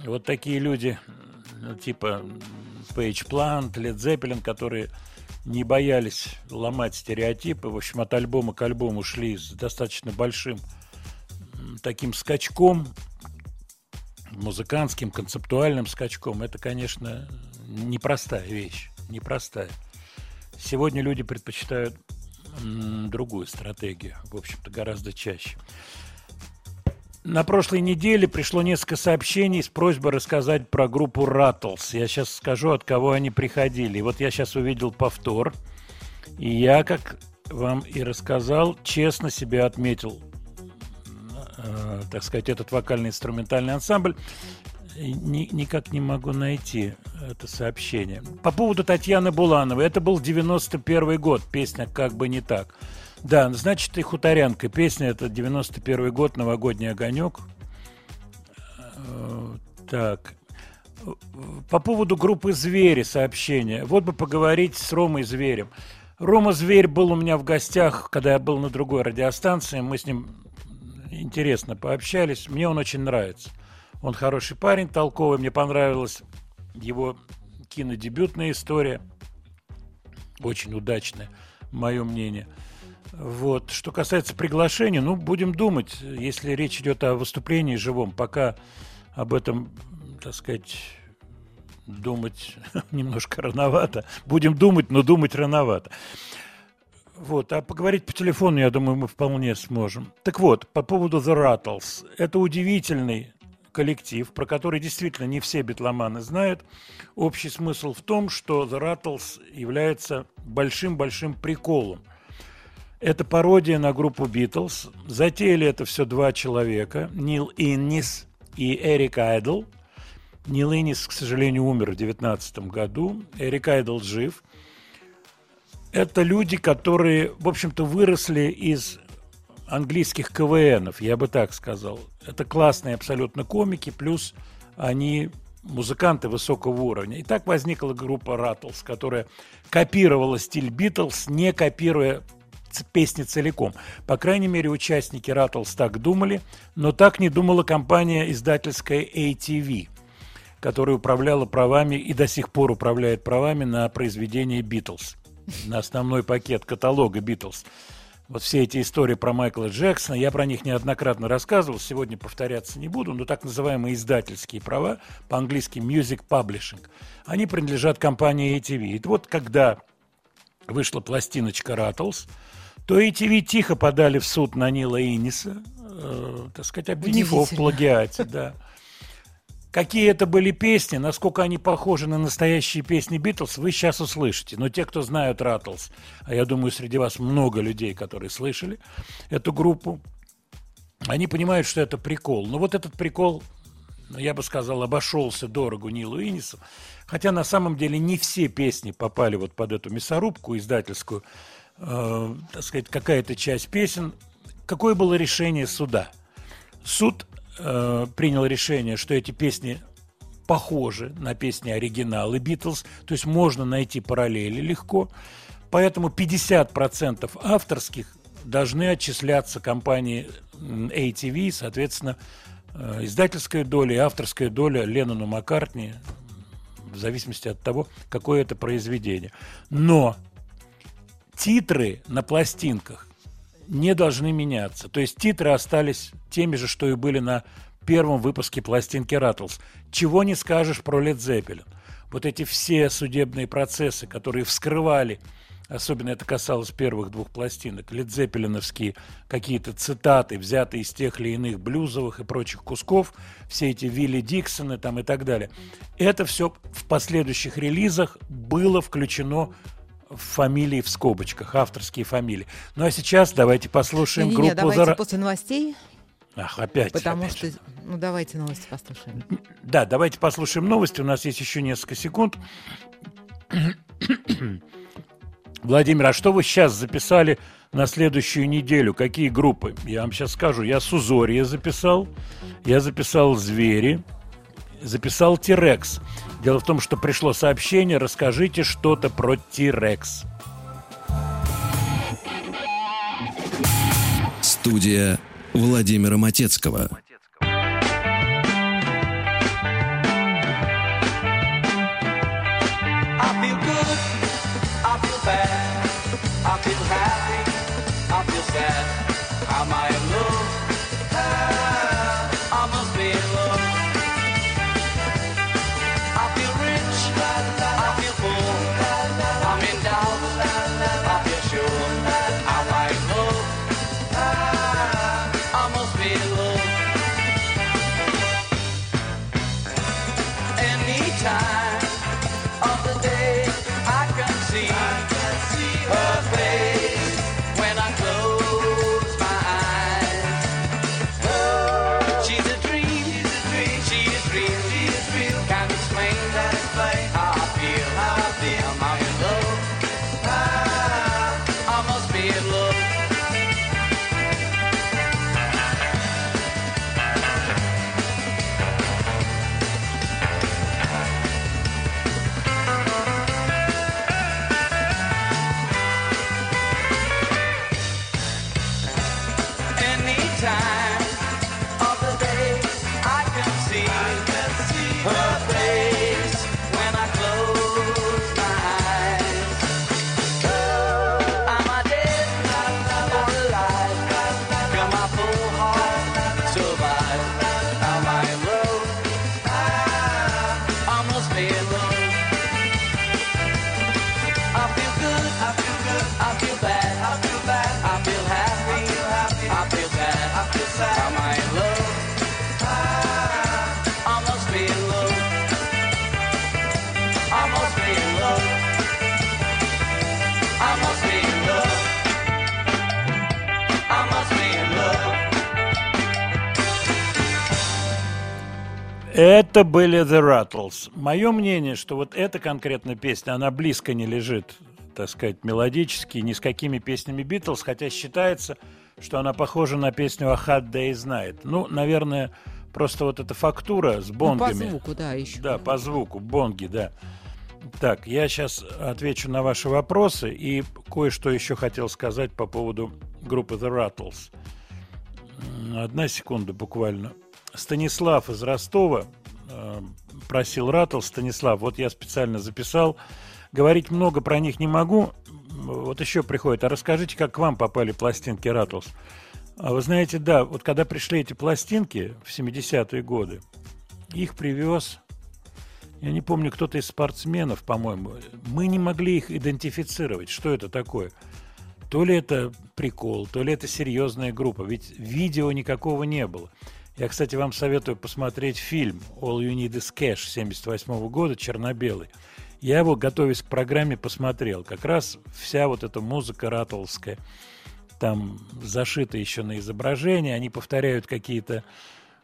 вот такие люди, ну, типа Пейдж Плант, Лед Зеппелин, которые не боялись ломать стереотипы, в общем, от альбома к альбому шли с достаточно большим таким скачком, музыкантским, концептуальным скачком. Это, конечно, непростая вещь, непростая. Сегодня люди предпочитают другую стратегию, в общем-то, гораздо чаще. На прошлой неделе пришло несколько сообщений с просьбой рассказать про группу Rattles. Я сейчас скажу, от кого они приходили. Вот я сейчас увидел повтор. И я, как вам и рассказал, честно себя отметил, э, так сказать, этот вокально-инструментальный ансамбль. Ни- никак не могу найти это сообщение. По поводу Татьяны Булановой. Это был 91 год, песня «Как бы не так». Да, значит, и «Хуторянка». Песня это 91 год, «Новогодний огонек». Э, Так. По поводу группы «Звери» сообщение. Вот бы поговорить с Ромой Зверем. Рома Зверь был у меня в гостях, когда я был на другой радиостанции. Мы с ним интересно пообщались. Мне он очень нравится. Он хороший парень, толковый. Мне понравилась его кинодебютная история. Очень удачная, мое мнение. Вот. Что касается приглашения, ну, будем думать, если речь идет о выступлении живом, пока об этом, так сказать, думать немножко рановато. Будем думать, но думать рановато. Вот, а поговорить по телефону, я думаю, мы вполне сможем. Так вот, по поводу The Rattles. Это удивительный коллектив, про который действительно не все битломаны знают. Общий смысл в том, что The Rattles является большим-большим приколом. Это пародия на группу Битлз. Затеяли это все два человека. Нил Иннис и Эрик Айдл. Нил Иннис, к сожалению, умер в 2019 году. Эрик Айдл жив. Это люди, которые, в общем-то, выросли из английских КВНов, я бы так сказал. Это классные абсолютно комики, плюс они музыканты высокого уровня. И так возникла группа Rattles, которая копировала стиль Битлз, не копируя песни целиком. По крайней мере, участники Rattles так думали, но так не думала компания издательская ATV, которая управляла правами и до сих пор управляет правами на произведение Битлз, на основной пакет каталога Битлз. Вот все эти истории про Майкла Джексона, я про них неоднократно рассказывал, сегодня повторяться не буду, но так называемые издательские права, по-английски Music Publishing, они принадлежат компании ATV. И вот когда вышла пластиночка Rattles, то ATV тихо подали в суд на Нила Инниса, э, так сказать, обвинив его в плагиате, да. Какие это были песни, насколько они похожи на настоящие песни Битлз, вы сейчас услышите. Но те, кто знают Rattles, а я думаю, среди вас много людей, которые слышали эту группу, они понимают, что это прикол. Но вот этот прикол, я бы сказал, обошелся дорого Нилу Иннису. Хотя на самом деле не все песни попали вот под эту мясорубку издательскую. Э, так сказать, какая-то часть песен. Какое было решение суда? Суд э, принял решение, что эти песни похожи на песни оригиналы Битлз, то есть можно найти параллели легко. Поэтому 50% авторских должны отчисляться компании ATV, соответственно, э, издательская доля и авторская доля Леннону Маккартни, в зависимости от того, какое это произведение. Но титры на пластинках не должны меняться. То есть титры остались теми же, что и были на первом выпуске пластинки Rattles. Чего не скажешь про Led Zeppelin. Вот эти все судебные процессы, которые вскрывали, особенно это касалось первых двух пластинок, ледзеппелиновские какие-то цитаты, взятые из тех или иных блюзовых и прочих кусков, все эти Вилли Диксоны там и так далее. Это все в последующих релизах было включено фамилии в скобочках, авторские фамилии. Ну а сейчас давайте послушаем Не-не-не, группу давайте Зара- после новостей, Ах, опять. потому опять что... Ну, давайте новости послушаем. Да, давайте послушаем новости. У нас есть еще несколько секунд. Владимир, а что вы сейчас записали на следующую неделю? Какие группы? Я вам сейчас скажу. Я Сузорье записал, я записал Звери, записал Тирекс. Дело в том, что пришло сообщение, расскажите что-то про Тирекс. Студия Владимира Матецкого. Это были The Rattles. Мое мнение, что вот эта конкретная песня, она близко не лежит, так сказать, мелодически, ни с какими песнями Битлз, хотя считается, что она похожа на песню «A Hot Day's Night». Ну, наверное, просто вот эта фактура с Ну, по бонгами. звуку, да, еще. Да, по звуку, бонги, да. Так, я сейчас отвечу на ваши вопросы и кое-что еще хотел сказать по поводу группы The Rattles. Одна секунда буквально. Станислав из Ростова э, просил Rattles. Станислав, вот я специально записал. Говорить много про них не могу. Вот еще приходит. А расскажите, как к вам попали пластинки Rattles? А вы знаете, да, вот когда пришли эти пластинки в 70-е годы, их привез я не помню, кто-то из спортсменов, по-моему. Мы не могли их идентифицировать. Что это такое? То ли это прикол, то ли это серьезная группа. Ведь видео никакого не было. Я, кстати, вам советую посмотреть фильм «All You Need Is Cash» 78 года, черно-белый. Я его, готовясь к программе, посмотрел. Как раз вся вот эта музыка ратлская, там зашита еще на изображение, они повторяют какие-то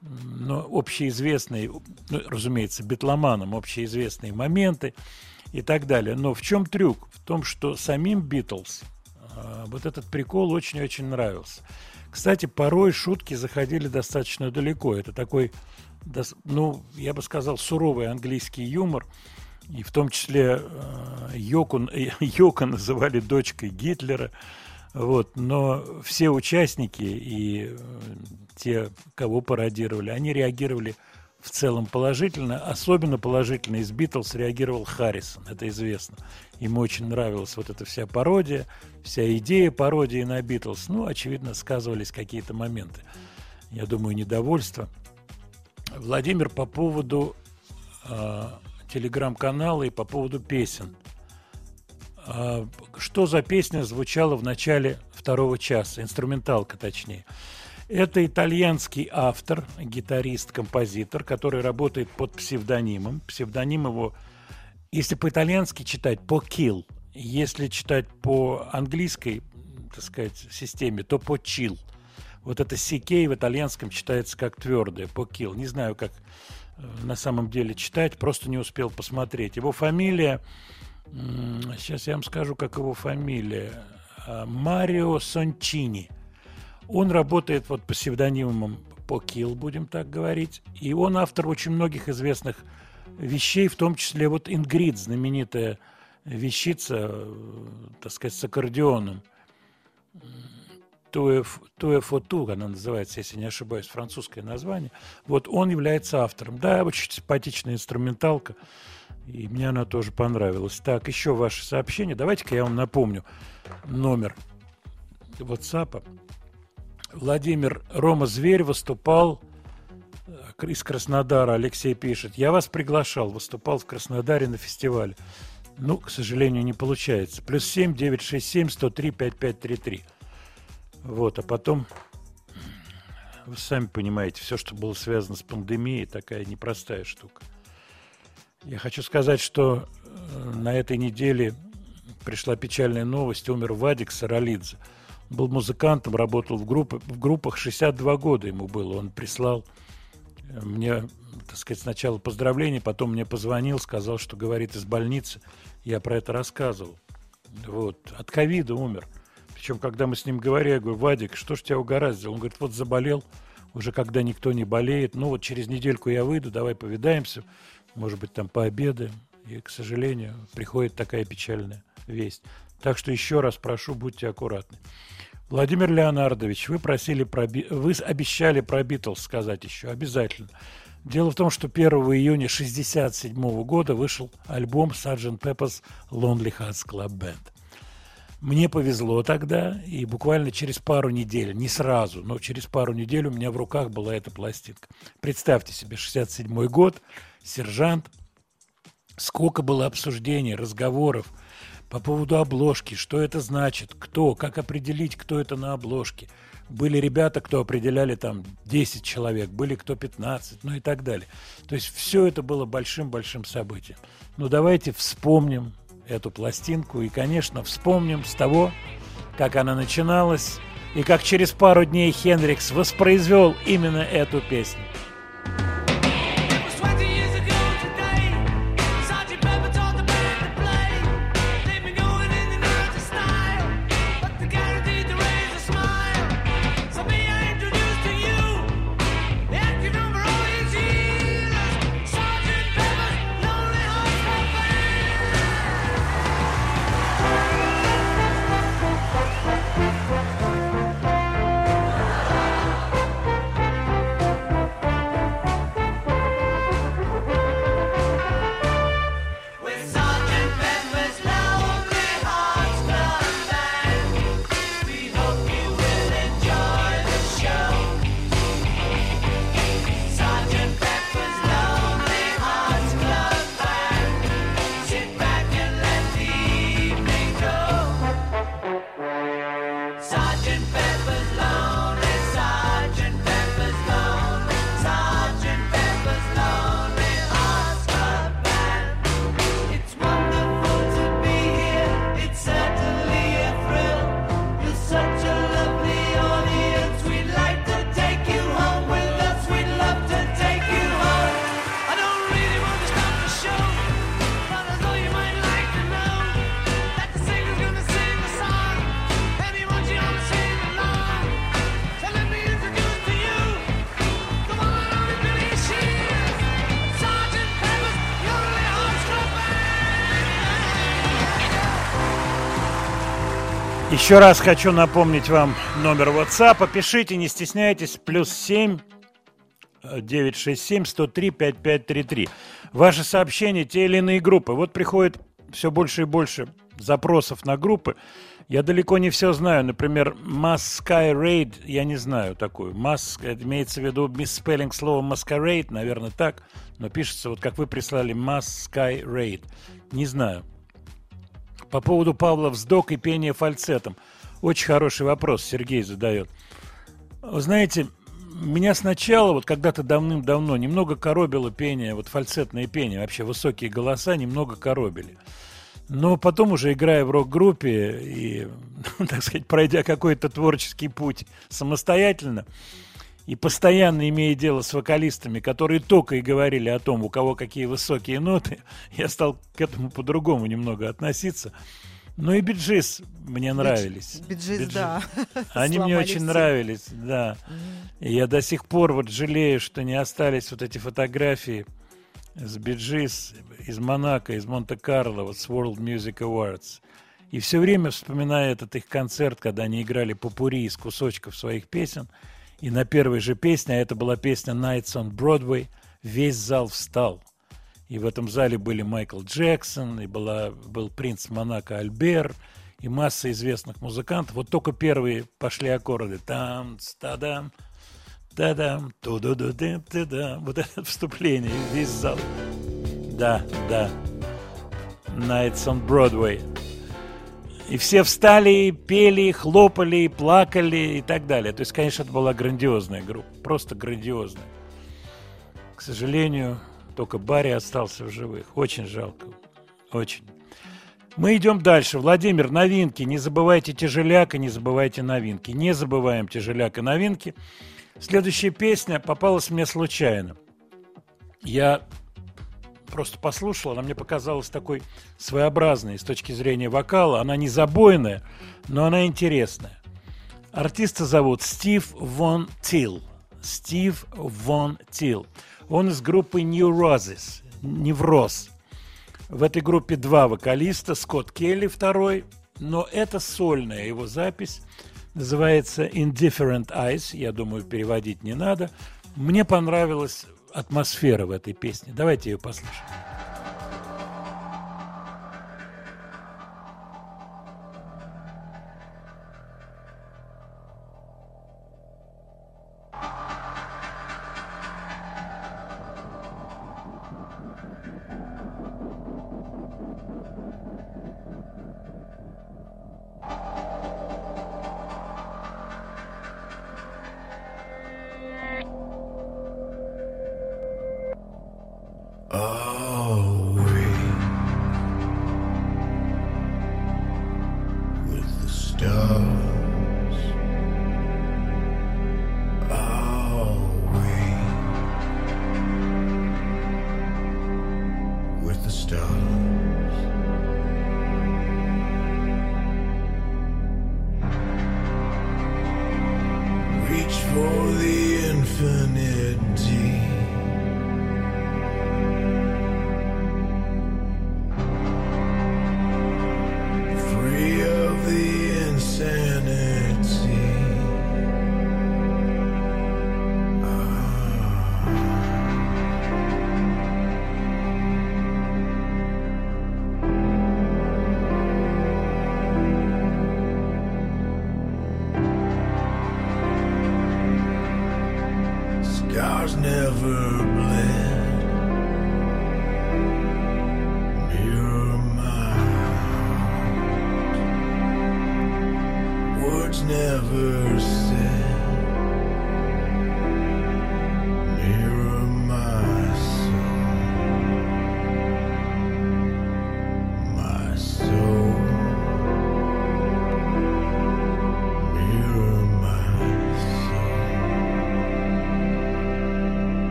ну, общеизвестные, ну, разумеется, битломанам общеизвестные моменты и так далее. Но в чем трюк? В том, что самим Битлз а, вот этот прикол очень-очень нравился. Кстати, порой шутки заходили достаточно далеко. Это такой, ну, я бы сказал, суровый английский юмор. И в том числе э, Йоку, Йока называли дочкой Гитлера. Вот, но все участники и э, те, кого пародировали, они реагировали в целом положительно. Особенно положительно из Битлз реагировал Харрисон, это известно. Ему очень нравилась вот эта вся пародия, вся идея пародии на Битлз. Ну, очевидно, сказывались какие-то моменты. Я думаю, недовольство. Владимир, по поводу э, телеграм-канала и по поводу песен. А, Что за песня звучала в начале второго часа, инструменталка точнее. Это итальянский автор, гитарист, композитор, который работает под псевдонимом. Псевдоним его, если по-итальянски читать, по kill. Если читать по английской, так сказать, системе, то по chill. Вот это CK в итальянском читается как твердое, по kill. Не знаю, как э, на самом деле читать, просто не успел посмотреть. Его фамилия, сейчас я вам скажу, как его фамилия, А, Марио Сончини. Он работает вот по псевдонимам по Kill, будем так говорить. И он автор очень многих известных вещей, в том числе вот Ингрид, знаменитая вещица, э, так сказать, с аккордеоном. Туэфоту, она называется, если не ошибаюсь, французское название. Вот он является автором. Да, очень симпатичная инструменталка. И мне она тоже понравилась. Так, еще ваше сообщение. Давайте-ка я вам напомню номер WhatsApp. Владимир Рома Зверь выступал э, из Краснодара. Алексей пишет. Я вас приглашал. Выступал в Краснодаре на фестивале. Ну, к сожалению, не получается. Плюс 7 967 103 5533. Вот, а потом, вы сами понимаете, все, что было связано с пандемией, такая непростая штука. Я хочу сказать, что э, на этой неделе пришла печальная новость. Умер Вадик Саралидзе. Был музыкантом, работал в, группе, в группах 62 года ему было. Он прислал э, мне, так сказать, сначала поздравления, потом мне позвонил, сказал, что говорит из больницы. Я про это рассказывал. Вот. От ковида умер. Причем, когда мы с ним говорили, я говорю, Вадик, что ж тебя угораздило? Он говорит, вот заболел, уже когда никто не болеет. Ну вот через недельку я выйду, давай повидаемся, может быть, там пообедаем. И, к сожалению, приходит такая печальная весть. Так что еще раз прошу, будьте аккуратны. Владимир Леонардович, вы просили про вы обещали про Битлз сказать еще обязательно. Дело в том, что 1 июня 1967 года вышел альбом Sgt. Pepper's Lonely Hearts Club Band. Мне повезло тогда, и буквально через пару недель, не сразу, но через пару недель у меня в руках была эта пластинка. Представьте себе, 67 год, сержант, сколько было обсуждений, разговоров по поводу обложки, что это значит, кто, как определить, кто это на обложке. Были ребята, кто определяли там 10 человек, были кто 15, ну и так далее. То есть все это было большим-большим событием. Ну давайте вспомним эту пластинку и, конечно, вспомним с того, как она начиналась и как через пару дней Хендрикс воспроизвел именно эту песню. Еще раз хочу напомнить вам номер WhatsApp. Пишите, не стесняйтесь. Плюс 7 э, 967 103 5533. Ваши сообщения, те или иные группы. Вот приходит все больше и больше запросов на группы. Я далеко не все знаю. Например, Mass Sky Raid, я не знаю такую. Mass, имеется в виду мисспеллинг слова Masquerade, наверное, так. Но пишется, вот как вы прислали, Mass Sky Raid. Не знаю. По поводу Павла вздох и пения фальцетом. Очень хороший вопрос Сергей задает. Вы знаете, меня сначала, вот когда-то давным-давно, немного коробило пение, вот фальцетное пение, вообще высокие голоса немного коробили. Но потом уже играя в рок-группе и, так сказать, пройдя какой-то творческий путь самостоятельно, и постоянно имея дело с вокалистами, которые только и говорили о том, у кого какие высокие ноты, я стал к этому по-другому немного относиться. Ну и Bee Gees мне нравились. Bee Gees, Bee Gees. да. Они мне очень все. нравились, да. И я до сих пор вот жалею, что не остались вот эти фотографии с Bee Gees из Монако, из Монте-Карло, вот с World Music Awards. И все время вспоминаю этот их концерт, когда они играли попурри из кусочков своих песен. И на первой же песне, а это была песня Nights on Broadway, весь зал встал. И в этом зале были Майкл Джексон, и была, был принц Монако Альбер, и масса известных музыкантов. Вот только первые пошли аккорды. Там, тадам, тадам, ту ду ду ду да Вот это вступление, весь зал. Да, да. Nights on Broadway. И все встали, пели, хлопали, плакали и так далее. То есть, конечно, это была грандиозная группа. Просто грандиозная. К сожалению, только Барри остался в живых. Очень жалко. Очень. Мы идем дальше. Владимир, новинки. Не забывайте тяжеляк и не забывайте новинки. Не забываем тяжеляк и новинки. Следующая песня попалась мне случайно. Я просто послушал, она мне показалась такой своеобразной с точки зрения вокала. Она не забойная, но она интересная. Артиста зовут Стив Вон Тилл. Стив Вон Тилл. Он из группы Neurosis, Невроз. В этой группе два вокалиста, Скотт Келли второй, но это сольная его запись, называется Indifferent Eyes, я думаю, переводить не надо. Мне понравилась атмосфера в этой песне. Давайте ее послушаем. dove.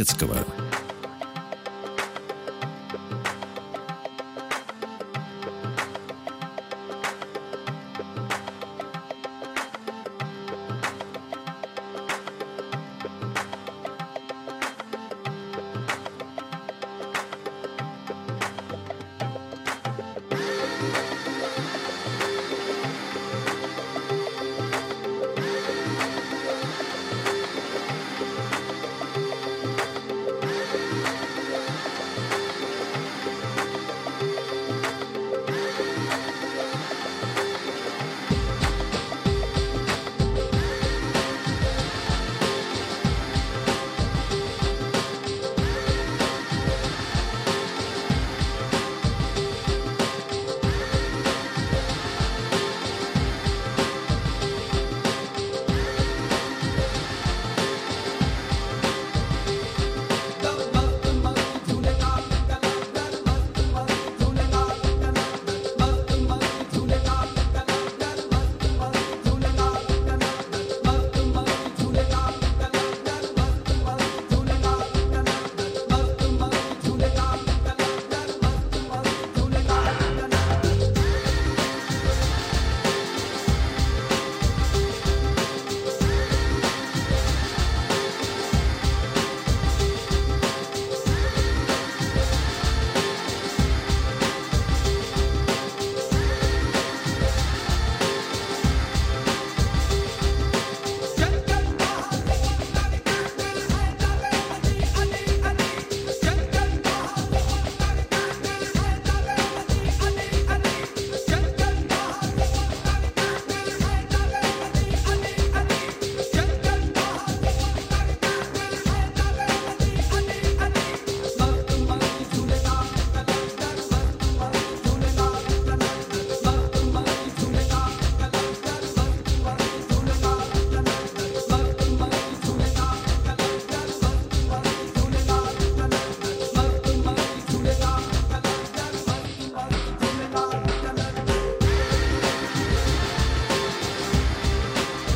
Владимира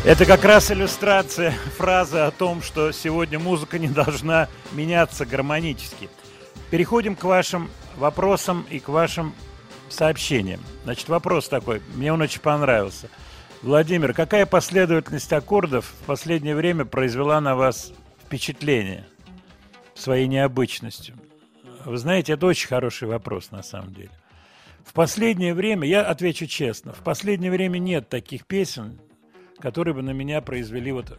Это как раз иллюстрация фразы о том, что сегодня музыка не должна меняться гармонически. Переходим к вашим вопросам и к вашим сообщениям. Значит, вопрос такой, мне он очень понравился. Владимир, какая последовательность аккордов в последнее время произвела на вас впечатление своей необычностью? Вы знаете, это очень хороший вопрос на самом деле. В последнее время, я отвечу честно, в последнее время нет таких песен, которые бы на меня произвели вот...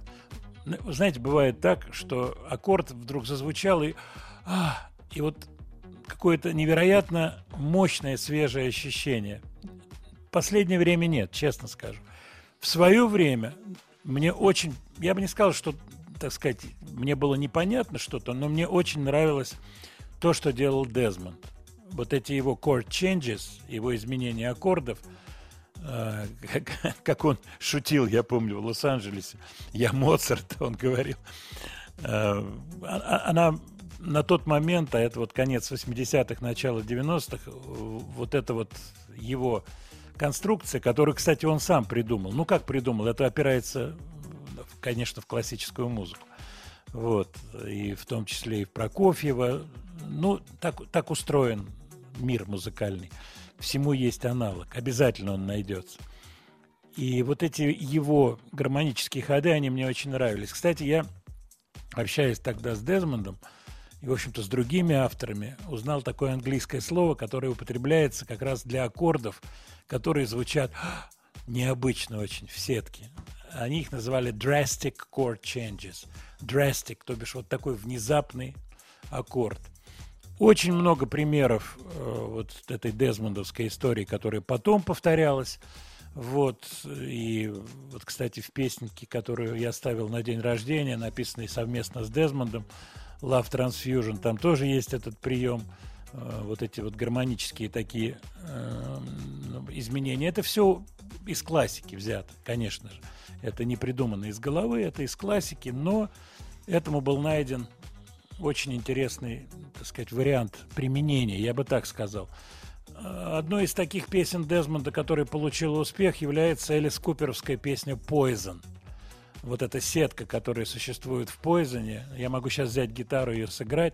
ну, Знаете, бывает так, что аккорд вдруг зазвучал, и, а, и вот какое-то невероятно мощное, свежее ощущение. Последнее время нет, честно скажу. В свое время мне очень... Я бы не сказал, что, так сказать, мне было непонятно что-то, но мне очень нравилось то, что делал Дезмонд. Вот эти его chord changes, его изменения аккордов – как, как он шутил, я помню, в Лос-Анджелесе. Я Моцарт, он говорил. А, а- Она на тот момент, а это вот конец 80-х, начало 90-х, вот это вот его конструкция, которую, кстати, он сам придумал. Ну, как придумал? Это опирается, конечно, в классическую музыку. Вот. И в том числе и в Прокофьева. Ну, так, так устроен мир музыкальный всему есть аналог, обязательно он найдется. И вот эти его гармонические ходы, они мне очень нравились. Кстати, я, общаясь тогда с Дезмондом, и, в общем-то, с другими авторами, узнал такое английское слово, которое употребляется как раз для аккордов, которые звучат необычно очень в сетке. Они их называли drastic chord changes. Drastic, то бишь вот такой внезапный аккорд. Очень много примеров э, вот этой Дезмондовской истории, которая потом повторялась. Вот, и вот, кстати, в песенке, которую я ставил на день рождения, написанной совместно с Дезмондом, Love Transfusion, там тоже есть этот прием, э, вот эти вот гармонические такие э, изменения. Это все из классики взято, конечно же. Это не придумано из головы, это из классики, но этому был найден очень интересный, так сказать, вариант применения, я бы так сказал. Э, Одной из таких песен Дезмонда, которая получила успех, является Элис Куперовская песня «Poison». вот эта сетка, которая существует в Poison. Я могу сейчас взять гитару и ее сыграть.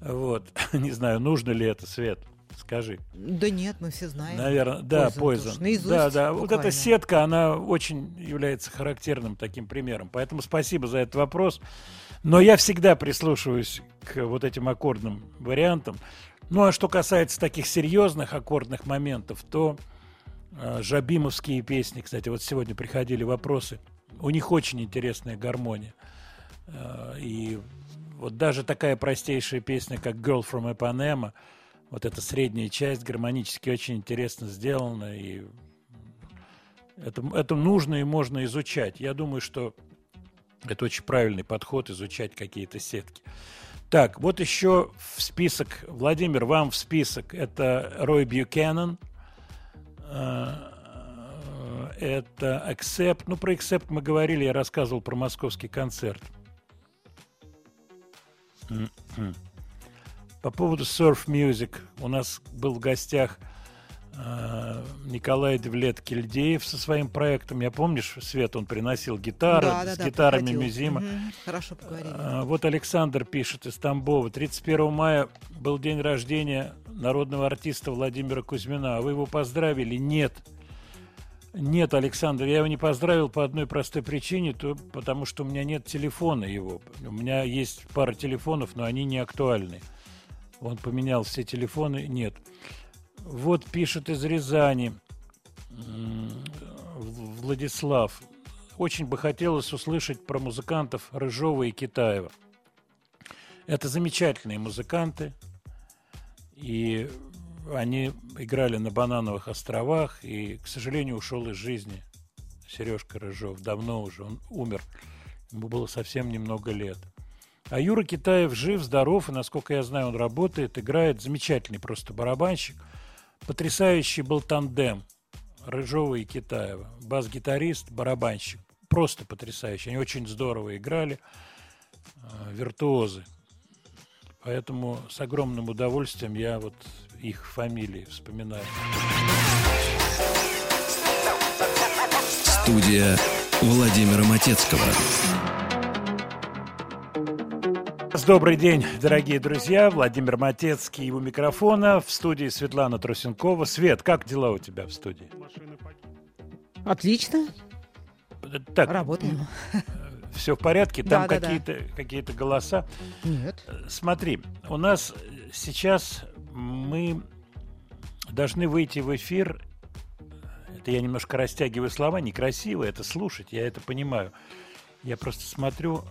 Вот. Не знаю, нужно ли это, Свет. Скажи. Да нет, мы все знаем. Наверное, да, Poison. Наизусть да, да. Вот эта буквально. сетка, она очень является характерным таким примером. Поэтому спасибо за этот вопрос. Но я всегда прислушиваюсь к вот этим аккордным вариантам. Ну, а что касается таких серьезных аккордных моментов, то э, жабимовские песни, кстати, вот сегодня приходили вопросы, у них очень интересная гармония. Э, и вот даже такая простейшая песня, как Girl from Ipanema, вот эта средняя часть гармонически очень интересно сделана, и это, это нужно и можно изучать. Я думаю, что это очень правильный подход изучать какие-то сетки. Так, вот еще в список, Владимир, вам в список. Это Рой Бьюкеннон, э, это Accept. Ну, про Accept мы говорили, я рассказывал про московский концерт. М-м. По поводу Surf Music у нас был в гостях Николай Девлет Кельдеев со своим проектом. Я помнишь, Свет, он приносил гитары Да, да, с да, гитарами приходил. Мюзима. Мгм, Хорошо поговорили. А, Вот Александр пишет из Тамбова. 31 мая был день рождения народного артиста Владимира Кузьмина. А вы его поздравили? Нет. Нет, Александр, я его не поздравил по одной простой причине, то, потому что у меня нет телефона его. У меня есть пара телефонов, но они не актуальны. Он поменял все телефоны, нет. Вот пишет из Рязани Владислав. Очень бы хотелось услышать про музыкантов Рыжова и Китаева. Это замечательные музыканты, и они играли на Банановых островах, и, к сожалению, ушел из жизни Сережка Рыжов. Давно уже он умер. Ему было совсем немного лет. А Юра Китаев жив, здоров, и, насколько я знаю, он работает, играет. Замечательный просто барабанщик. Потрясающий был тандем Рыжова и Китаева. Бас-гитарист, барабанщик. Просто потрясающий. Они очень здорово играли. э, Виртуозы. Поэтому с огромным удовольствием я вот их фамилии вспоминаю. Студия Владимира Матецкого. Добрый день, дорогие друзья. Владимир Матецкий у микрофона. В студии Светлана Трусенкова. Свет, как дела у тебя в студии? Отлично, Э, Так, работаем. все в порядке? Да, Там да, да. какие-то какие-то голоса. Нет. Смотри, у нас сейчас мы должны выйти в эфир. Это я немножко растягиваю слова, некрасиво это слушать, я это понимаю. Я просто смотрю.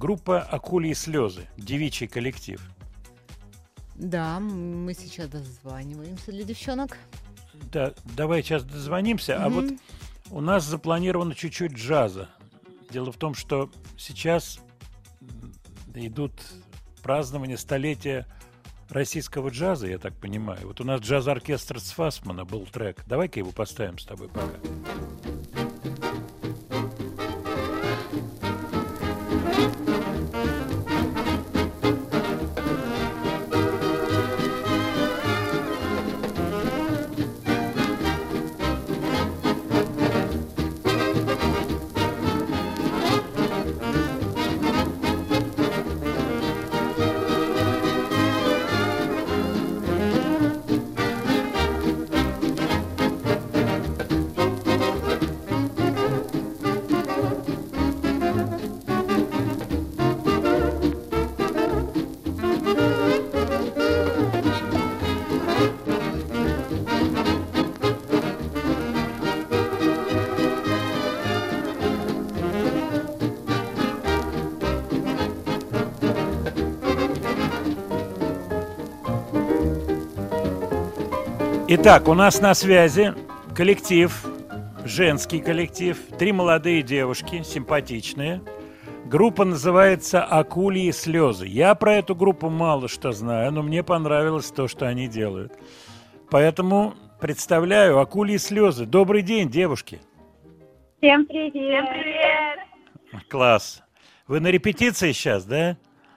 Группа «Акульи слезы», девичий коллектив. Да, мы сейчас дозваниваемся для девчонок. Да, давай сейчас дозвонимся. А вот у нас запланировано чуть-чуть джаза. Дело в том, что сейчас идут празднования столетия российского джаза, я так понимаю. Вот у нас джаз-оркестр с Фасмана был трек. Давай-ка его поставим с тобой пока. Итак, у нас на связи коллектив, женский коллектив, три молодые девушки, симпатичные. Группа называется «Акульи слезы». Я про эту группу мало что знаю, но мне понравилось то, что они делают. Поэтому представляю «Акульи слезы». Добрый день, девушки. Всем привет! Всем привет! Класс. Вы на репетиции сейчас, да?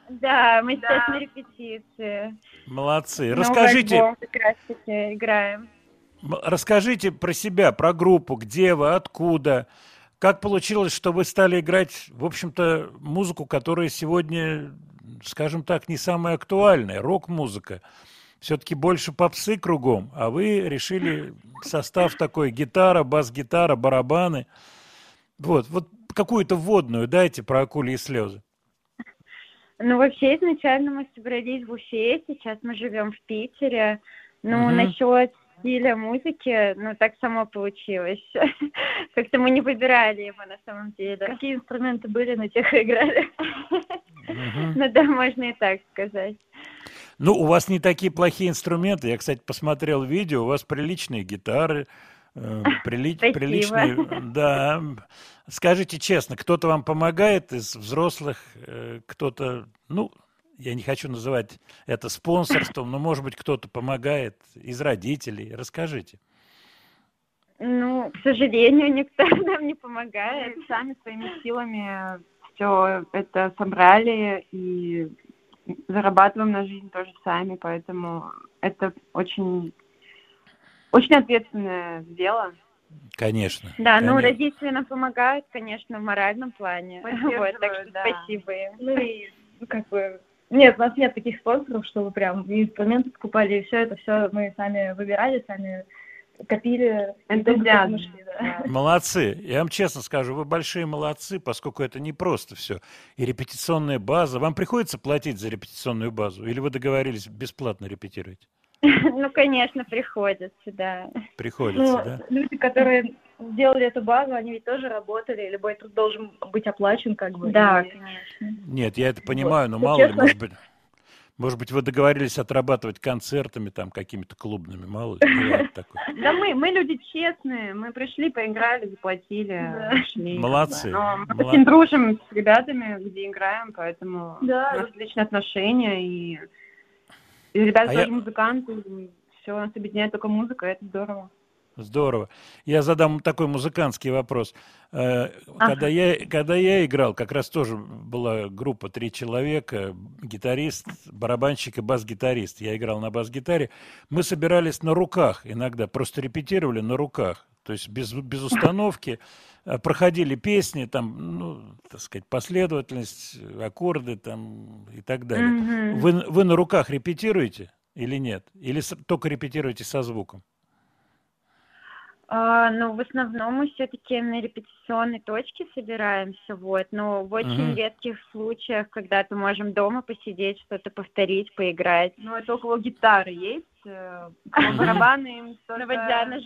Да, мы сейчас на репетиции. Молодцы. Расскажите, раз таки играем. расскажите про себя, про группу, где вы, откуда, как получилось, что вы стали играть, в общем-то, музыку, которая сегодня, скажем так, не самая актуальная, рок-музыка? Все-таки больше попсы кругом, а вы решили состав такой гитара, бас-гитара, барабаны. Вот, вот какую-то вводную дайте про акули и слезы. Ну, вообще, изначально мы собрались в Уфе, сейчас мы живем в Питере. Ну, Мгм. насчет стиля музыки, ну, так само получилось. Как-то мы не выбирали его на самом деле. Какие инструменты были, на тех и играли. Ну да, можно и так сказать. Ну, у вас не такие плохие инструменты. Я, кстати, посмотрел видео, у вас приличные гитары, прили- Спасибо. приличные, да. Скажите честно, кто-то вам помогает из взрослых, э, кто-то, ну, я не хочу называть это спонсорством, но, может быть, кто-то помогает из родителей. Расскажите. Ну, к сожалению, никто нам не помогает. Сами своими силами все это собрали и зарабатываем на жизнь тоже сами, поэтому это очень, очень ответственное дело. Конечно. Да, ну, конечно. родители нам помогают, конечно, в моральном плане. Вот, так что да. спасибо им. Ну и ну, как бы нет, у нас нет таких спонсоров, чтобы прям инструменты скупали, и все это все мы сами выбирали, сами копили. Энтузиазм. да. Молодцы. Я вам честно скажу, вы большие молодцы, поскольку это не просто все. И репетиционная база. Вам приходится платить за репетиционную базу? Или вы договорились бесплатно репетировать? Ну, конечно, приходится, да. Приходится, Ну, да? люди, которые сделали эту базу, они ведь тоже работали, любой труд должен быть оплачен, как бы. Да, и- конечно. Нет, я это понимаю, но Ну, мало ли, честно. может быть, может быть, вы договорились отрабатывать концертами, там, какими-то клубными, мало ли, такое. Да мы, мы люди честные, мы пришли, поиграли, заплатили. Молодцы. Но мы очень дружим с ребятами, где играем, поэтому у нас отличные отношения, и, и ребята А тоже я- музыканты, все нас объединяет только музыка, это здорово. Здорово. Я задам такой музыкантский вопрос. Э, Когда, я, когда я играл, как раз тоже была группа три человека, гитарист, барабанщик и бас-гитарист. Я играл на бас-гитаре. Мы собирались на руках иногда, просто репетировали на руках. То есть без, без установки проходили песни, там, ну, так сказать, последовательность, аккорды там и так далее. Мгм. Вы, вы на руках репетируете или нет? Или с- только репетируете со звуком? А, ну, в основном мы все-таки на репетиционной точке собираемся, вот, но в очень Мгм. редких случаях, когда-то можем дома посидеть, что-то повторить, поиграть. Ну, это около гитары есть, э. Барабаны им только, Наводя на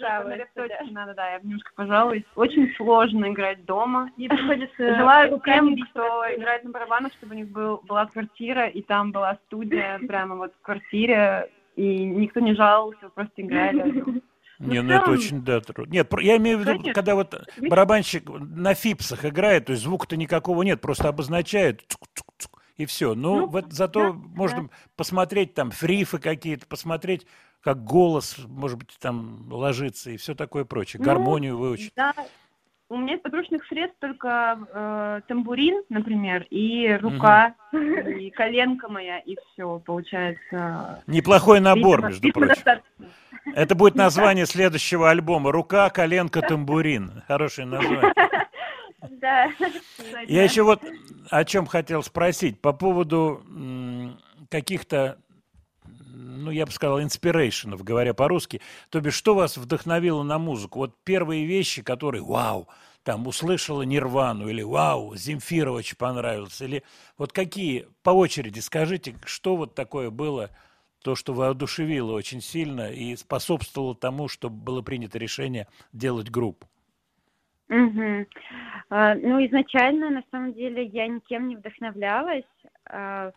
точке надо, да, я немножко пожалуюсь. Очень сложно играть дома. И приходится Желаю бить кто играет на барабанах, чтобы у них был, была квартира, и там была студия прямо вот в квартире, и никто не жаловался, просто играли. Не, в ну это очень, да, трудно. Нет, я имею в виду, Конечно. когда вот барабанщик на фипсах играет, то есть звука-то никакого нет, просто обозначает цук-цук-цук, и все. Ну, Ну, вот зато можно посмотреть там фрифы какие-то, посмотреть, как голос, может быть, там ложится и все такое прочее, Ну, гармонию выучить. Да, у меня из подручных средств только э, тамбурин, например, и рука, и коленка моя, и все, получается. Неплохой набор, Видимо- между видимо, прочим. достаточно. Это будет название следующего альбома. Рука, коленка, тамбурин. Хорошее название. Да. Я еще вот о чем хотел спросить по поводу каких-то, ну, я бы сказал, инспирейшенов, говоря по-русски. То бишь, что вас вдохновило на музыку? Вот первые вещи, которые, вау, там, услышала Нирвану, или вау, Земфира очень понравилась, или вот какие, по очереди скажите, что вот такое было, то, что воодушевило очень сильно и способствовало тому, чтобы было принято решение делать группу? А, Ну, изначально, на самом деле, я никем не вдохновлялась. а,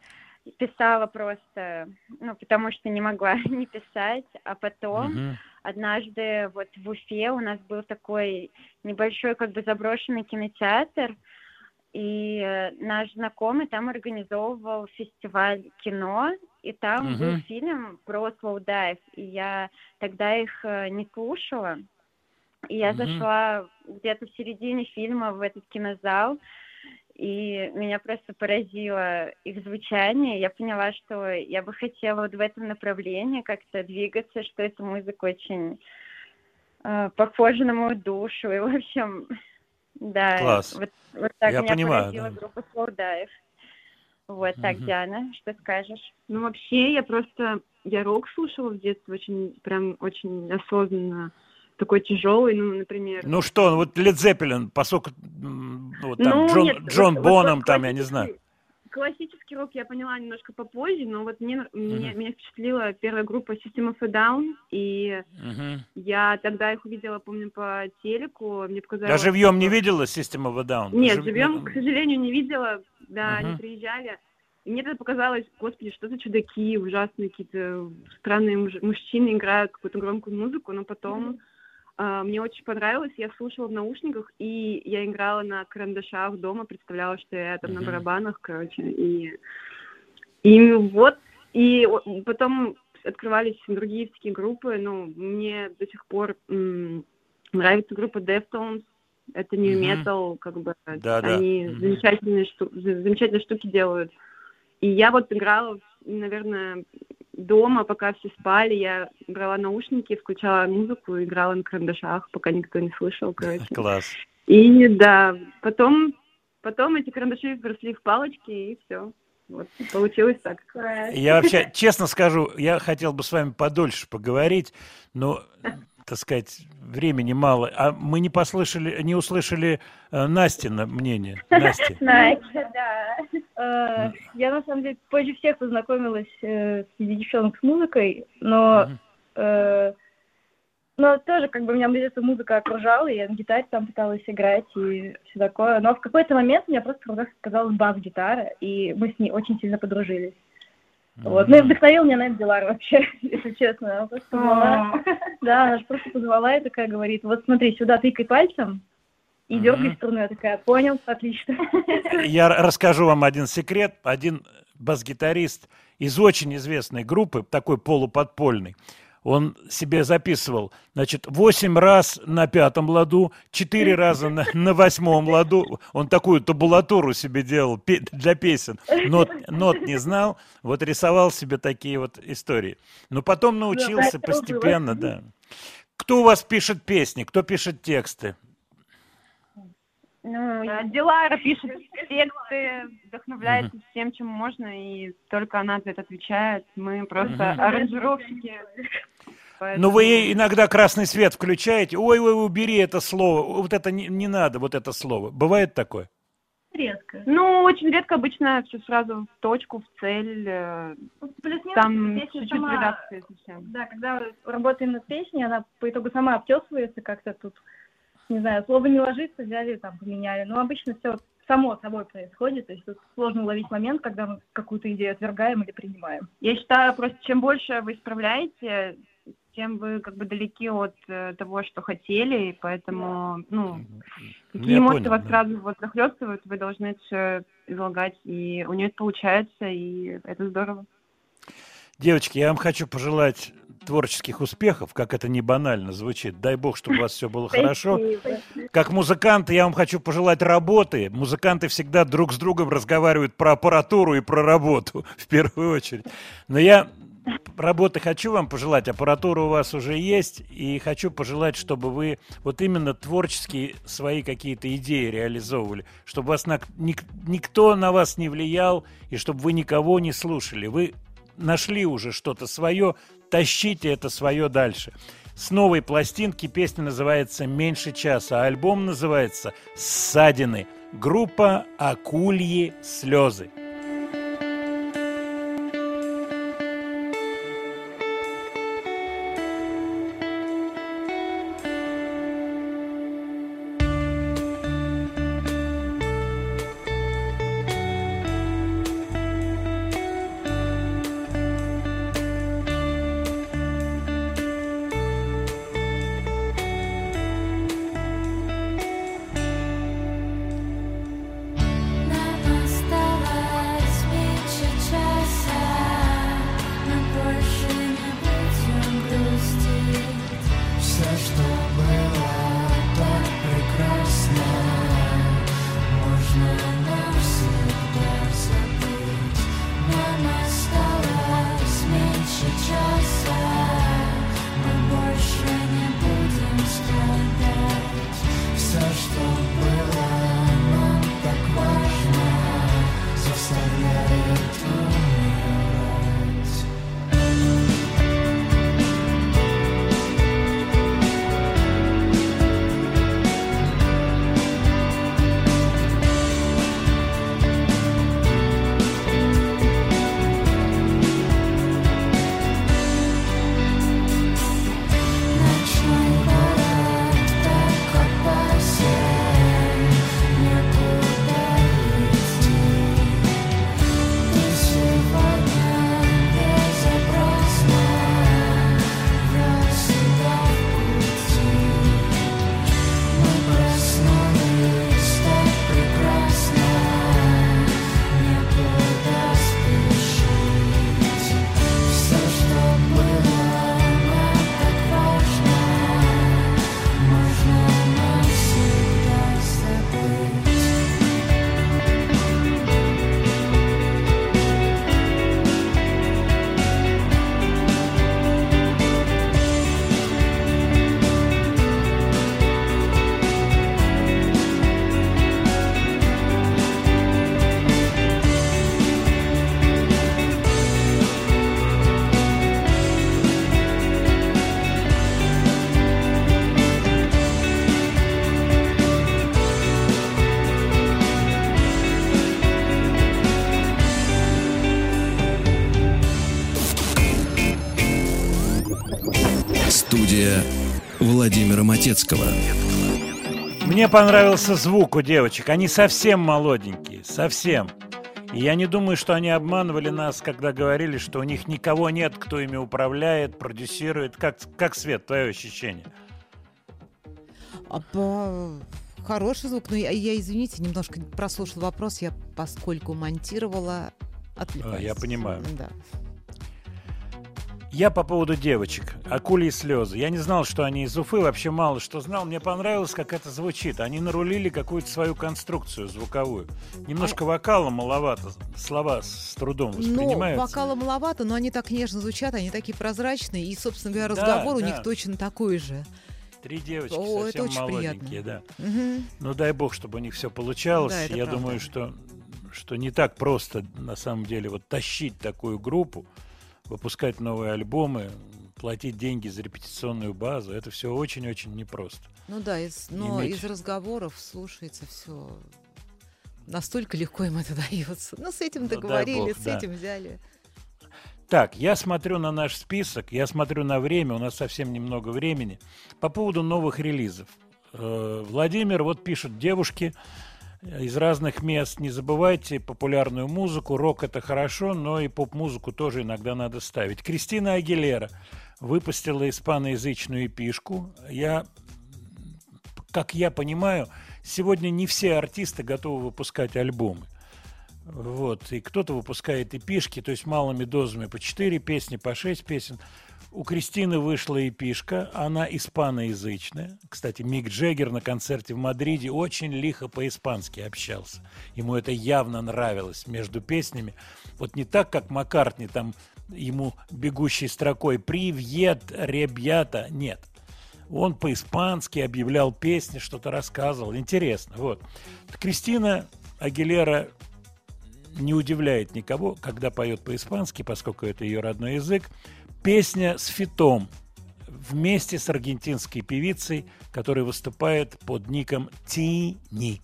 Писала просто, ну, потому что не могла не писать. А потом Мгм. однажды вот в Уфе у нас был такой небольшой как бы заброшенный кинотеатр, и э, наш знакомый там организовывал фестиваль кино, и там был Мгм. фильм про Dive, и я тогда их э, не слушала, и я Мгм. зашла где-то в середине фильма в этот кинозал, и меня просто поразило их звучание. Я поняла, что я бы хотела вот в этом направлении как-то двигаться, что эта музыка очень э, похожа на мою душу. И, в общем, Да, Класс. Вот, вот так Я меня понимаю, поразила да. группа Dive. Вот так, Мгм. Диана, что скажешь? Ну, вообще, я просто... Я рок слушала в детстве очень, прям очень осознанно. Такой тяжелый, ну, например... Ну что, вот Led Zeppelin, поскольку вот там Ну, Джон, нет, Джон вот- вот Боном, там, я не знаю. Классический рок я поняла немножко попозже, но вот мне, меня, Мгм. меня впечатлила первая группа System of a Down, и Мгм. я тогда их увидела, помню, по телеку, мне показалось... Я живьем не что- видела System of a Down? Нет, Жив- живем, к сожалению, не видела, да, они Мгм. приезжали. И мне тогда показалось, господи, что за чудаки, ужасные какие-то странные муж- мужчины играют какую-то громкую музыку, но потом а, мне очень понравилось, я слушала в наушниках, и я играла на карандашах дома, представляла, что я там на барабанах, короче, и, и вот, и потом открывались другие такие группы, ну, мне до сих пор м, нравится группа Deftones, это new Мгм. metal, как бы Да, да. они Мгм. замечательные, шту- за- замечательные штуки делают. И я вот играла, наверное, дома, пока все спали, я брала наушники, включала музыку, играла на карандашах, пока никто не слышал, короче. Класс. И да, потом, потом эти карандаши вросли в палочки, и все. Вот, получилось так. Я вообще, честно скажу, я хотел бы с вами подольше поговорить, но, так сказать, времени мало. А мы не послышали, не услышали э, Настина мнение. Настя. Настя, да. Э, Я на самом деле позже всех познакомилась э, среди девчонок с музыкой, но э, но тоже как бы меня детстве музыка окружала, и я на гитаре там пыталась играть и все такое. Но в какой-то момент у меня просто в руках оказалась бас-гитара, и мы с ней очень сильно подружились. Вот. Ну и вдохновил меня на Дилар вообще, если честно. Она просто позвала, да, она же просто позвала и такая говорит, вот смотри, сюда тыкай пальцем и дергай струну. Я такая, понял, отлично. Я расскажу вам один секрет. Один бас-гитарист из очень известной группы, такой полуподпольный, он себе записывал, значит, восемь раз на пятом ладу, четыре раза на, на восьмом ладу. Он такую табулатуру себе делал пе- для песен. Нот, нот не знал, вот рисовал себе такие вот истории. Но потом научился поэтому было. постепенно, да. Кто у вас пишет песни, кто пишет тексты? Ну, Дилара пишет тексты, вдохновляется всем, чем можно, и только она за это отвечает. Мы просто Мгм. аранжировщики. Поэтому- Ну, вы ей иногда красный свет включаете. Ой, ой, убери это слово. Вот это не, не надо, вот это слово. Бывает такое? Редко. Ну, очень редко, обычно все сразу в точку, в цель. э, Плюс-минус Там песня чуть-чуть сама- редакции совсем. Да, когда работаем над песней, она по итогу сама обтесывается как-то тут, не знаю, слово не ложится, взяли там, поменяли. Но обычно все само собой происходит, то есть тут сложно уловить момент, когда мы какую-то идею отвергаем или принимаем. Я считаю, просто чем больше вы исправляете, тем вы как бы далеки от э, того, что хотели, и поэтому, ну, какие Я эмоции понял, вас да. сразу вот захлестывают, вы должны это все излагать, и у нее это получается, и это здорово. Девочки, я вам хочу пожелать творческих успехов, как это не банально звучит. Дай бог, чтобы у вас все было хорошо. Как музыканты я вам хочу пожелать работы. Музыканты всегда друг с другом разговаривают про аппаратуру и про работу в первую очередь. Но я работы хочу вам пожелать. Аппаратура у вас уже есть. И хочу пожелать, чтобы вы вот именно творческие свои какие-то идеи реализовывали. Чтобы вас на- ник- никто на вас не влиял. И чтобы вы никого не слушали. Вы нашли уже что-то свое. Тащите это свое дальше. С новой пластинки песня называется «Меньше часа», а альбом называется «Ссадины». Группа «Акульи слезы». Матецкого. Мне понравился звук у девочек. Они совсем молоденькие, совсем. И я не думаю, что они обманывали нас, когда говорили, что у них никого нет, кто ими управляет, продюсирует. Как, как Свет, твое ощущение? А Хороший звук, но я, я, извините, немножко прослушала вопрос, я поскольку монтировала, отвлеклась. А, я понимаю. Да. Я по поводу девочек. Акульи слезы. Я не знал, что они из Уфы, вообще мало что знал. Мне понравилось, как это звучит. Они нарулили какую-то свою конструкцию звуковую. Немножко вокала маловато, слова с трудом Ну, воспринимаются. вокала маловато, но они так нежно звучат, они такие прозрачные, и, собственно говоря, Да, разговор у да. них точно такой же. Три девочки О, совсем молоденькие, приятно. да. Мгм. Ну дай бог, чтобы у них все получалось. Да, Я правда. думаю, что, что не так просто на самом деле вот тащить такую группу, выпускать новые альбомы, платить деньги за репетиционную базу. Это все очень-очень непросто. Ну да, из, но Иметь- из разговоров слушается все настолько легко им это дается. Ну, с этим Ну, договорились, бог, с да. этим взяли. Так, я смотрю на наш список, я смотрю на время, у нас совсем немного времени. По поводу новых релизов. Э, Владимир вот пишет, девушки из разных мест, не забывайте популярную музыку, рок это хорошо, но и поп-музыку тоже иногда надо ставить. Кристина Агилера выпустила испаноязычную эпишку. Я, как я понимаю, сегодня не все артисты готовы выпускать альбомы. Вот, и кто-то выпускает эпишки, то есть малыми дозами по 4 песни, по 6 песен. У Кристины вышла эпишка, она испаноязычная. Кстати, Мик Джеггер на концерте в Мадриде очень лихо по-испански общался. Ему это явно нравилось между песнями. Вот не так, как Маккартни там ему бегущей строкой «Привет, ребята!» Нет. Он по-испански объявлял песни, что-то рассказывал. Интересно. Вот. Кристина Агилера не удивляет никого, когда поет по-испански, поскольку это ее родной язык. Песня с фитом вместе с аргентинской певицей, которая выступает под ником Тини.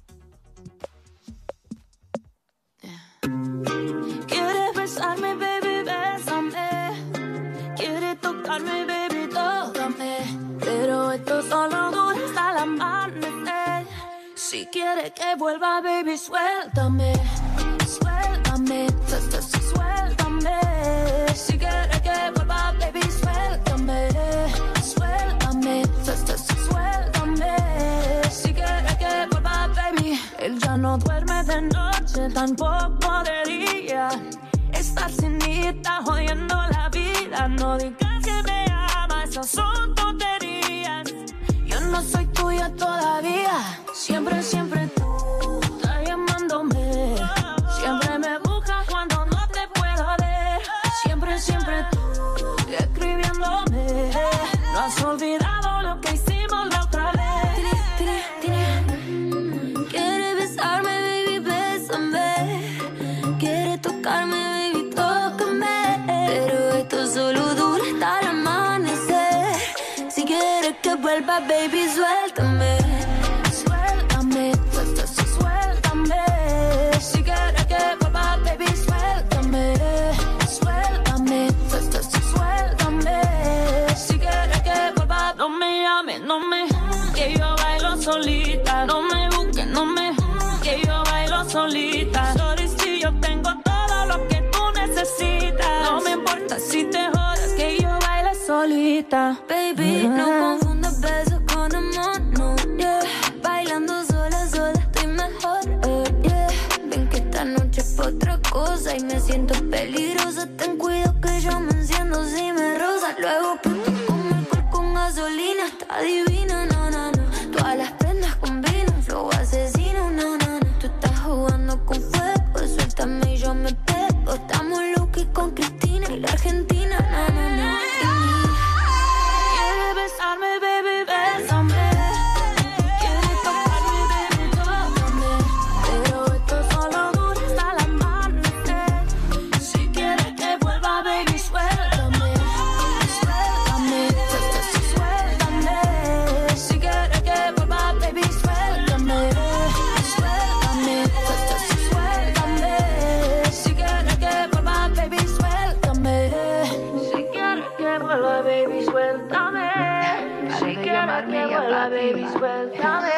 Si quieres que vuelva, baby. Suéltame, Él ya no duerme de noche, tampoco de día. Esta cinita jodiendo la vida. No digas que me amas, esas son tonterías. Yo no soy tuya todavía. Siempre, siempre tú estás llamándome. Siempre me buscas cuando no te puedo ver. Siempre, siempre tú escribiéndome. No has olvidado solita. No me busques, no me. Que yo bailo solita. Sorry si yo tengo todo lo que tú necesitas. No me importa si te jodas, que yo baile solita. Baby, no confundas besos con amor, no. Yeah. Bailando sola, sola estoy mejor. eh, yeah. Ven que esta noche es otra cosa y me siento peligrosa. Ten cuidado que yo me enciendo si me rosa. Luego pronto como alcohol con gasolina. Está divina, no, no, no. Todas las prendas combinan, flow asesino, no, no. Tú estás jugando con fuego, suéltame y yo me pego. Estamos locos con Cristina y la Argentina, no, que vuelva, baby, suéltame.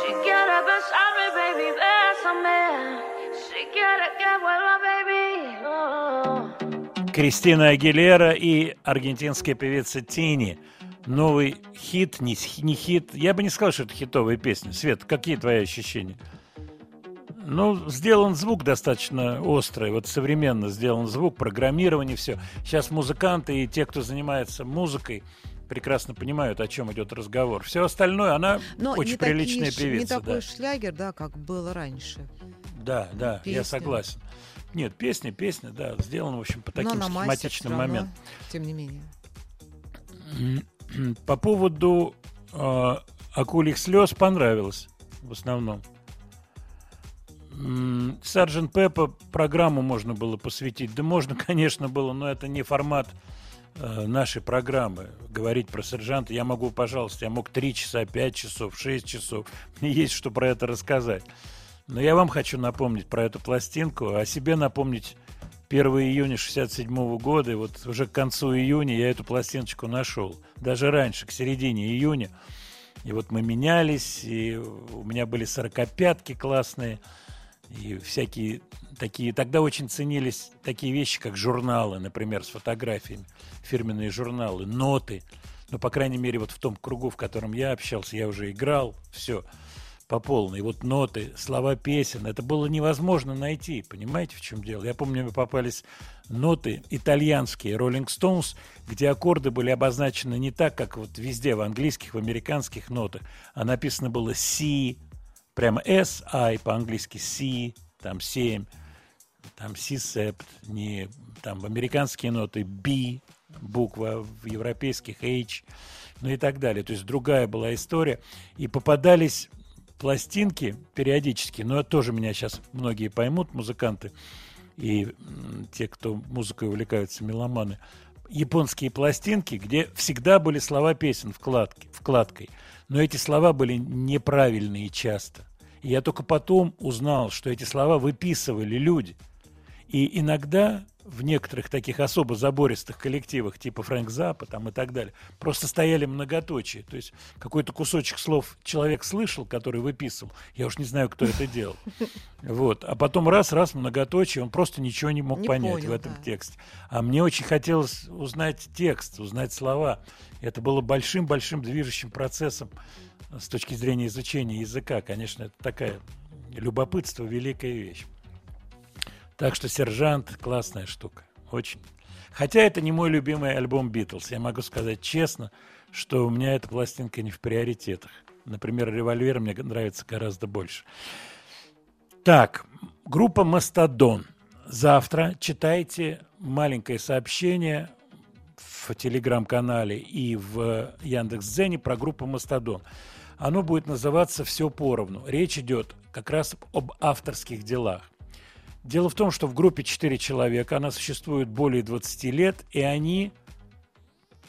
Si quieres besarme, baby, bésame. Si quieres que vuelva, baby. oh. Кристина Агилера и аргентинская певица Тини. Новый хит, не, не хит. Я бы не сказал, что это хитовая песня. Свет, какие твои ощущения? Ну, сделан звук достаточно острый, вот современно сделан звук, программирование, все. Сейчас музыканты и те, кто занимается музыкой, прекрасно понимают, о чем идет разговор. Все остальное, она Но очень такие приличная ш- певица. не такой да. шлягер, да, как было раньше. Да, да, я Песня. согласен. Нет, песня, песня, да, сделана, в общем, по таким схематичным моментам. Тем не менее. По поводу э, акульих слез понравилось в основном. М, Сарджент Пеппа программу можно было посвятить. Да можно, конечно, было, но это не формат э, нашей программы. Говорить про сержанта я могу, пожалуйста, я мог 3 часа, 5 часов, 6 часов. Мне есть что про это рассказать. Но я вам хочу напомнить про эту пластинку, о себе напомнить 1 июня 67 года, и вот уже к концу июня я эту пластиночку нашел. Даже раньше, к середине июня. И вот мы менялись, и у меня были сорокопятки классные, и всякие такие... Тогда очень ценились такие вещи, как журналы, например, с фотографиями, фирменные журналы, ноты. Ну, по крайней мере, вот в том кругу, в котором я общался, я уже играл, все по полной. Вот ноты, слова песен, это было невозможно найти, понимаете, в чем дело? Я помню, мне попались ноты итальянские, Rolling Stones, где аккорды были обозначены не так, как вот везде, в английских, в американских нотах, а написано было C, прямо S, I по-английски C, там 7, там C септ, не там в американские ноты B, буква в европейских H, ну и так далее. То есть другая была история. И попадались пластинки периодически, но тоже меня сейчас многие поймут, музыканты и те, кто музыкой увлекаются, меломаны, японские пластинки, где всегда были слова песен вкладки, вкладкой, но эти слова были неправильные часто. И я только потом узнал, что эти слова выписывали люди. И иногда в некоторых таких особо забористых коллективах, типа Фрэнк Запа там и так далее, просто стояли многоточие. То есть какой-то кусочек слов человек слышал, который выписывал. Я уж не знаю, кто это делал. Вот. А потом раз-раз многоточие, он просто ничего не мог Не понять понял, в этом да. тексте. А мне очень хотелось узнать текст, узнать слова. Это было большим-большим движущим процессом с точки зрения изучения языка. Конечно, это такая любопытство, великая вещь. Так что «Сержант» — классная штука. Очень. Хотя это не мой любимый альбом «Битлз». Я могу сказать честно, что у меня эта пластинка не в приоритетах. Например, «Револьвер» мне нравится гораздо больше. Так, группа «Мастодон». Завтра читайте маленькое сообщение в телеграм-канале и в Яндекс.Дзене про группу «Мастодон». Оно будет называться «Все поровну». Речь идет как раз об авторских делах. Дело в том, что в группе 4 человека, она существует более 20 лет, и они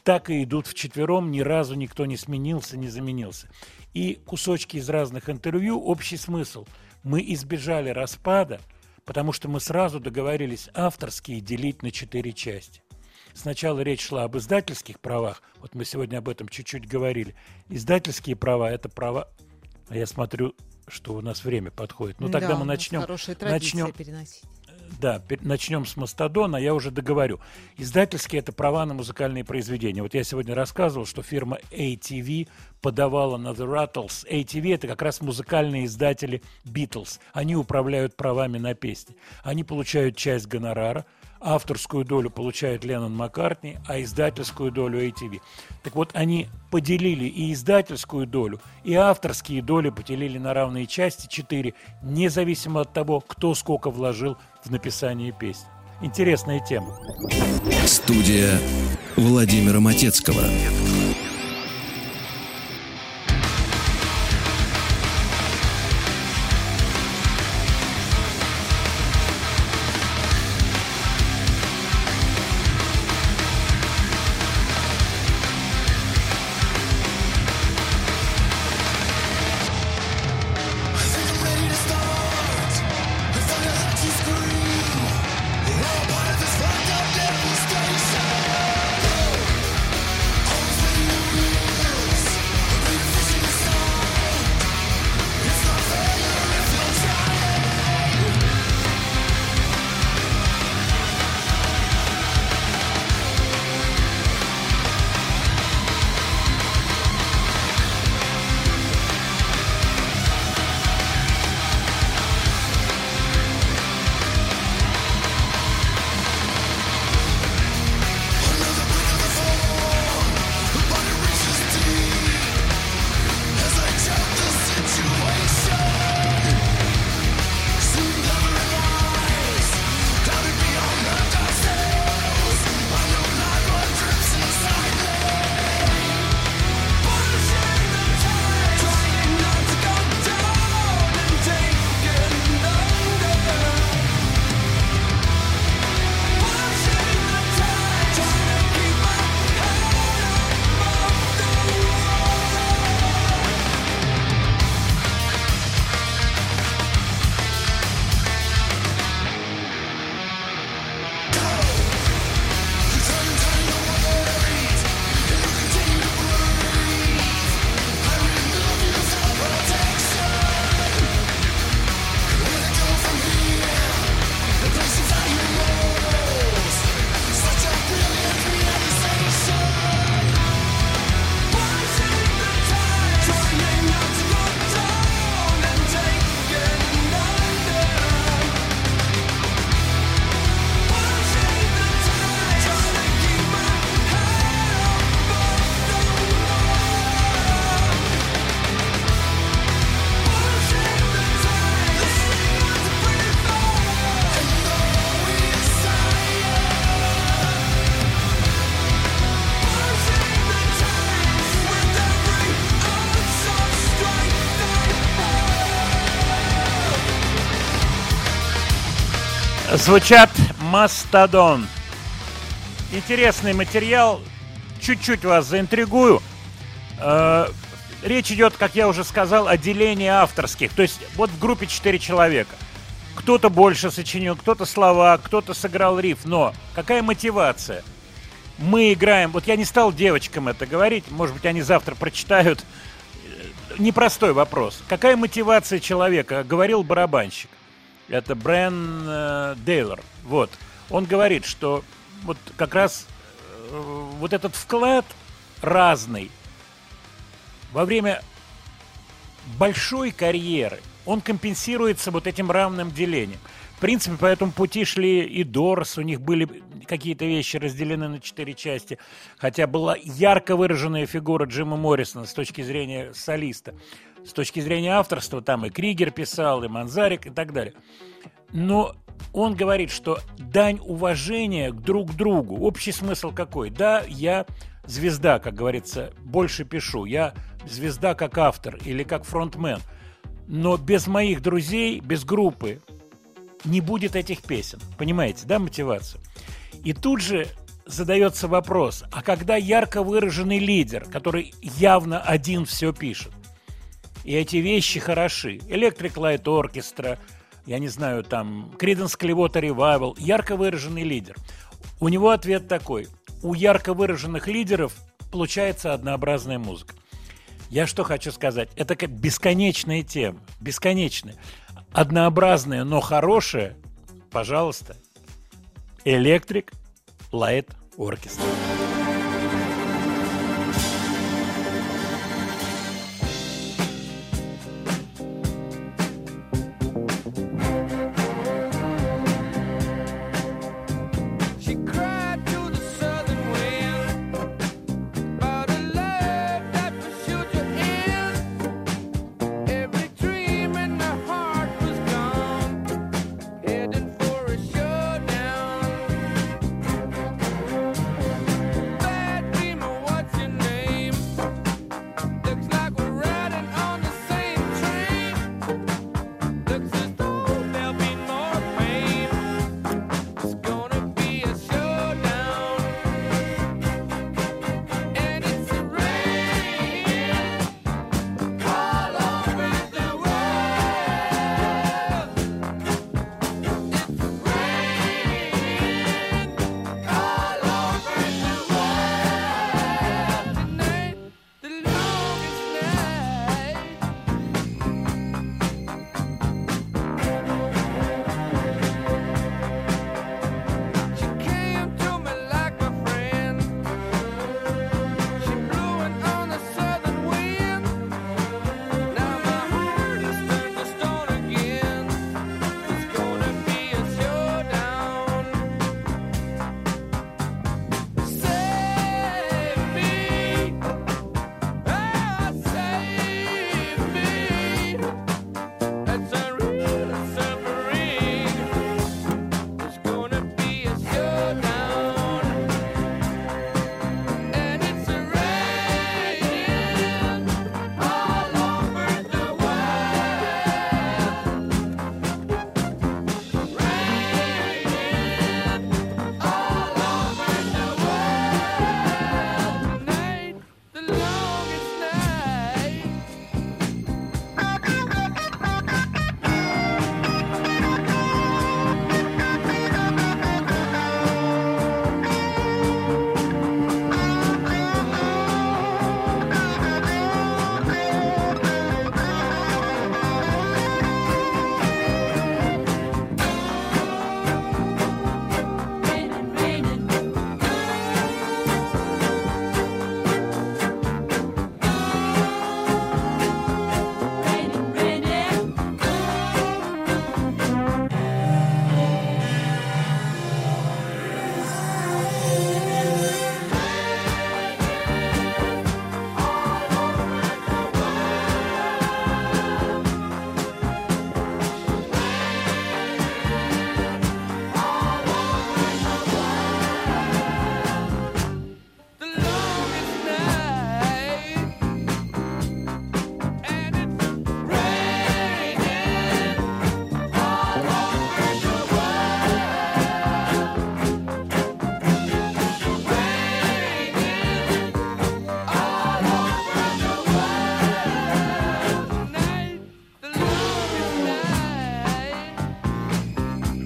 так и идут вчетвером, ни разу никто не сменился, не заменился. И кусочки из разных интервью, общий смысл. Мы избежали распада, потому что мы сразу договорились авторские делить на четыре части. Сначала речь шла об издательских правах, вот мы сегодня об этом чуть-чуть говорили. Издательские права – это права, а я смотрю, что у нас время подходит. Ну тогда Да, мы начнем. Начнем переносить. да, начнем с Мастодона, я уже договорю. Издательские это права на музыкальные произведения. Вот я сегодня рассказывал, что фирма ATV подавала на The Rattles. ATV это как раз музыкальные издатели Beatles. Они управляют правами на песни. Они получают часть гонорара, авторскую долю получает Леннон Маккартни, а издательскую долю ATV. Так вот, они поделили и издательскую долю, и авторские доли поделили на равные части, четыре, независимо от того, кто сколько вложил в написание песни. Интересная тема. Студия Владимира Матецкого. Звучат Мастодон. Интересный материал. Чуть-чуть вас заинтригую. Э, Речь идет, как я уже сказал, о делении авторских. То есть вот в группе 4 человека. Кто-то больше сочинил, кто-то слова, кто-то сыграл риф. Но какая мотивация? Мы играем... Вот я не стал девочкам это говорить. Может быть, они завтра прочитают. Э, Непростой вопрос. Какая мотивация человека? Говорил барабанщик. Это Брэн э, Дейлор. Вот. Он говорит, что вот как раз э, вот этот вклад разный во время большой карьеры он компенсируется вот этим равным делением. В принципе, по этому пути шли и Дорс, у них были какие-то вещи разделены на четыре части, хотя была ярко выраженная фигура Джима Моррисона с точки зрения солиста. С точки зрения авторства там и Кригер писал, и Манзарик, и так далее. Но он говорит, что дань уважения к друг другу. Общий смысл какой? Да, я звезда, как говорится, больше пишу. Я звезда как автор или как фронтмен. Но без моих друзей, без группы не будет этих песен. Понимаете, да, мотивацию? И тут же задается вопрос, а когда ярко выраженный лидер, который явно один все пишет, и эти вещи хороши, Electric Light Orchestra, я не знаю, там, Creedence Clearwater Revival, ярко выраженный лидер. У него ответ такой. У ярко выраженных лидеров получается однообразная музыка. Я что хочу сказать? Это как бесконечная тема. Бесконечная. Однообразная, но хорошая. Пожалуйста. Electric Light Orchestra.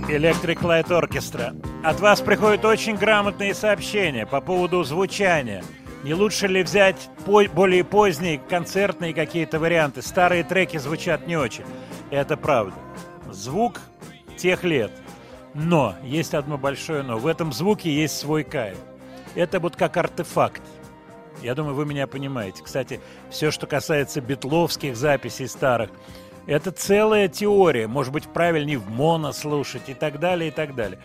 Electric Light Orchestra. От вас приходят очень грамотные сообщения по поводу звучания. Не лучше ли взять по- более поздние концертные какие-то варианты? Старые треки звучат не очень. Это правда. Звук тех лет. Но есть одно большое но. В этом звуке есть свой кайф. Это вот как артефакт. Я думаю, вы меня понимаете. Кстати, все, что касается битловских записей старых, это целая теория. Может быть, правильнее в моно слушать и так далее, и так далее.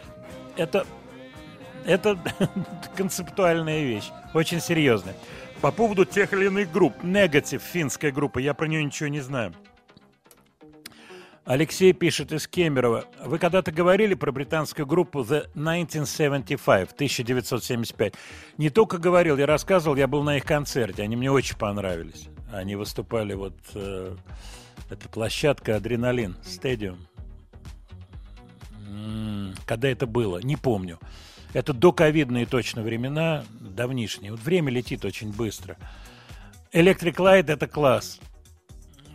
Это, это концептуальная вещь, очень серьезная. По поводу тех или иных групп. Негатив, финская группа, я про нее ничего не знаю. Алексей пишет из Кемерово. Вы когда-то говорили про британскую группу The 1975, 1975. Не только говорил, я рассказывал, я был на их концерте. Они мне очень понравились. Они выступали вот... э, это площадка Адреналин, стадиум. М, Когда это было? Не помню. Это доковидные точно времена, давнишние. Вот время летит очень быстро. Electric Light – это класс.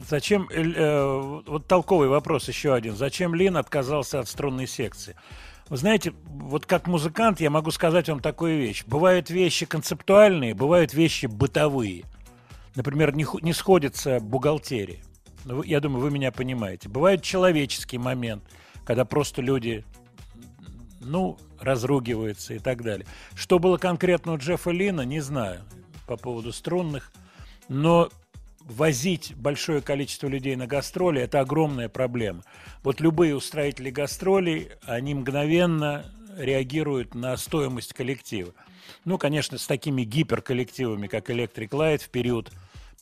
Зачем, э, э, вот толковый вопрос еще один. Зачем Лин отказался от струнной секции? Вы знаете, вот как музыкант я могу сказать вам такую вещь. Бывают вещи концептуальные, бывают вещи бытовые. Например, не, не сходится бухгалтерия. Ну, Я думаю, вы меня понимаете. Бывает человеческий момент, когда просто люди, ну, разругиваются и так далее. Что было конкретно у Джеффа Лина, не знаю по поводу струнных. Но возить большое количество людей на гастроли – это огромная проблема. Вот любые устроители гастролей, они мгновенно реагируют на стоимость коллектива. Ну, конечно, с такими гиперколлективами, как Electric Light, в период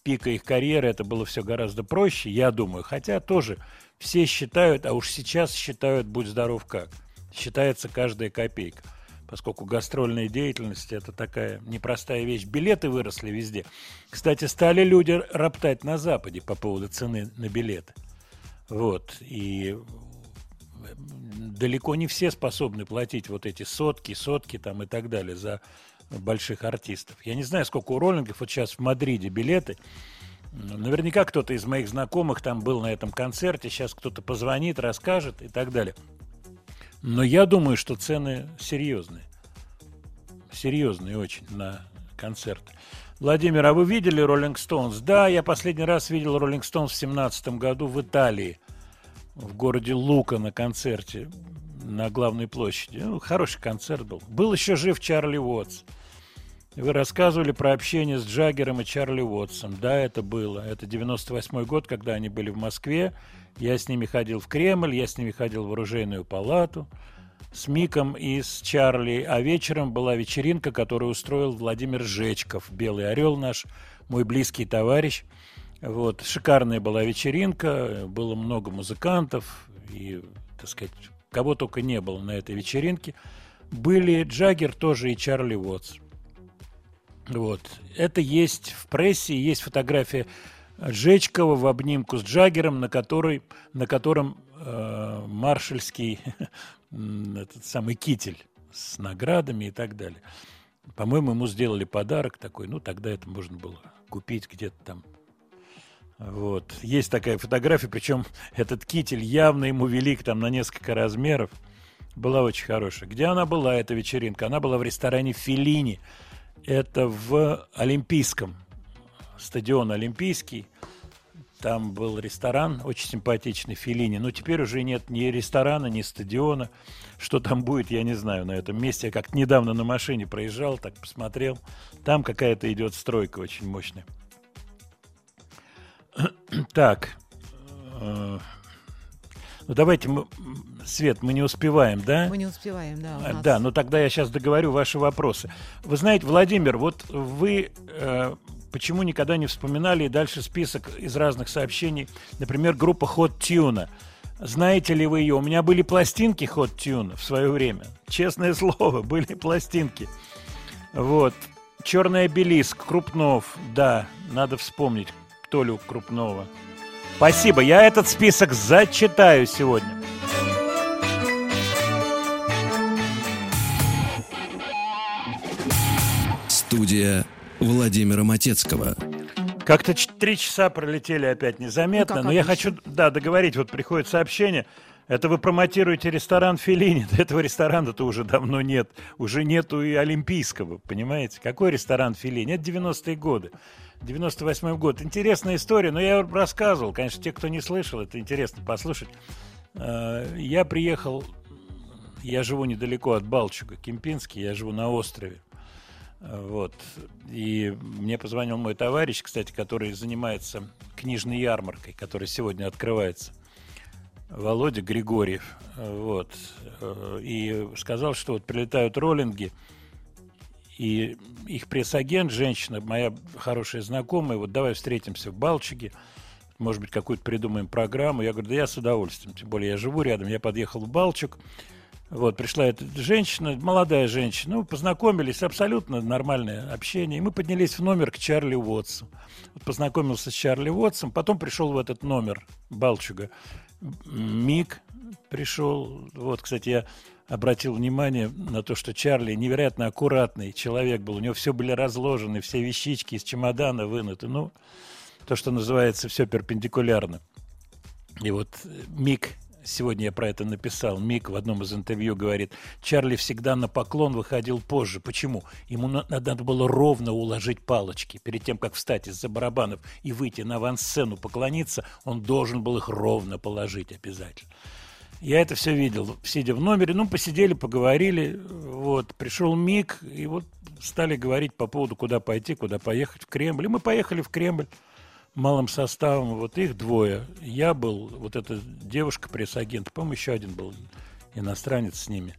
пика их карьеры это было все гораздо проще, я думаю. Хотя тоже все считают, а уж сейчас считают, будь здоров как. Считается каждая копейка. Поскольку гастрольная деятельность это такая непростая вещь. Билеты выросли везде. Кстати, стали люди роптать на Западе по поводу цены на билеты. Вот. И далеко не все способны платить вот эти сотки, сотки там и так далее за больших артистов. Я не знаю, сколько у роллингов вот сейчас в Мадриде билеты. Наверняка кто-то из моих знакомых там был на этом концерте, сейчас кто-то позвонит, расскажет и так далее. Но я думаю, что цены серьезные. Серьезные очень на концерт. Владимир, а вы видели Роллинг Стоунс? Да, я последний раз видел Роллинг Стоунс в семнадцатом году в Италии, в городе Лука на концерте на главной площади. Ну, хороший концерт был. Был еще жив Чарли Уотс. Вы рассказывали про общение с Джаггером и Чарли Уотсом. Да, это было. Это 98 год, когда они были в Москве. Я с ними ходил в Кремль, я с ними ходил в оружейную палату с Миком и с Чарли. А вечером была вечеринка, которую устроил Владимир Жечков, Белый Орел наш, мой близкий товарищ. Вот. Шикарная была вечеринка, было много музыкантов, и, так сказать, кого только не было на этой вечеринке. Были Джаггер тоже и Чарли Уотс. Вот. Это есть в прессе, есть фотография Жечкова в обнимку с Джаггером, на, которой, на котором э, маршальский этот самый китель с наградами и так далее. По-моему, ему сделали подарок такой, ну, тогда это можно было купить где-то там. Вот. Есть такая фотография, причем этот китель явно ему велик там на несколько размеров. Была очень хорошая. Где она была, эта вечеринка? Она была в ресторане «Феллини». Это в Олимпийском. Стадион Олимпийский. Там был ресторан, очень симпатичный, Филини. Но теперь уже нет ни ресторана, ни стадиона. Что там будет, я не знаю на этом месте. Я как недавно на машине проезжал, так посмотрел. Там какая-то идет стройка очень мощная. Так. Ну, давайте мы... Свет, мы не успеваем, да? Мы не успеваем, да. А, нас- Да, ну тогда я сейчас договорю ваши вопросы. Вы знаете, Владимир, вот вы э, почему никогда не вспоминали и дальше список из разных сообщений, например, группа Hot Tuna. Знаете ли вы ее? У меня были пластинки Hot Tuna в свое время. Честное слово, были пластинки. Вот. Черный обелиск, Крупнов. Да, надо вспомнить Толю Крупнова. Спасибо, я этот список зачитаю сегодня. Студия Владимира Матецкого. Как-то три часа пролетели опять незаметно, Ну, но я обычно. хочу, да, договорить, вот приходит сообщение. Это вы промотируете ресторан Феллини. Да этого ресторана-то уже давно нет. Уже нету и Олимпийского, понимаете? Какой ресторан Феллини? Это 90-е годы. 98 год. Интересная история, но я рассказывал. Конечно, те, кто не слышал, это интересно послушать. Э, Я приехал, я живу недалеко от Балчуга, Кемпинский, я живу на острове. Вот. И мне позвонил мой товарищ, кстати, который занимается книжной ярмаркой, которая сегодня открывается. Володя Григорьев. Вот. Э, И сказал, что вот прилетают роллинги, и их пресс-агент, женщина, моя хорошая знакомая, вот давай встретимся в Балчуге, может быть, какую-то придумаем программу. Я говорю, да я с удовольствием, тем более я живу рядом. Я подъехал в Балчуг, вот, пришла эта женщина, молодая женщина, ну, познакомились, абсолютно нормальное общение. И мы поднялись в номер к Чарли Уотсу. Вот познакомился с Чарли Уотсом, потом пришел в этот номер Балчуга. Мик пришел. Вот, кстати, я обратил внимание на то, что Чарли невероятно аккуратный человек был. У него все были разложены, все вещички из чемодана вынуты. Ну, то, что называется, все перпендикулярно. И вот Мик, сегодня я про это написал, Мик в одном из интервью говорит, Чарли всегда на поклон выходил позже. Почему? Ему на- надо было ровно уложить палочки. Перед тем, как встать из-за барабанов и выйти на авансцену поклониться, он должен был их ровно положить обязательно. Я это все видел, сидя в номере. Ну, посидели, поговорили. Вот, пришел Мик, и вот стали говорить по поводу, куда пойти, куда поехать в Кремль. И мы поехали в Кремль малым составом. Вот их двое. Я был, вот эта девушка, пресс-агент, по-моему, еще один был иностранец с ними.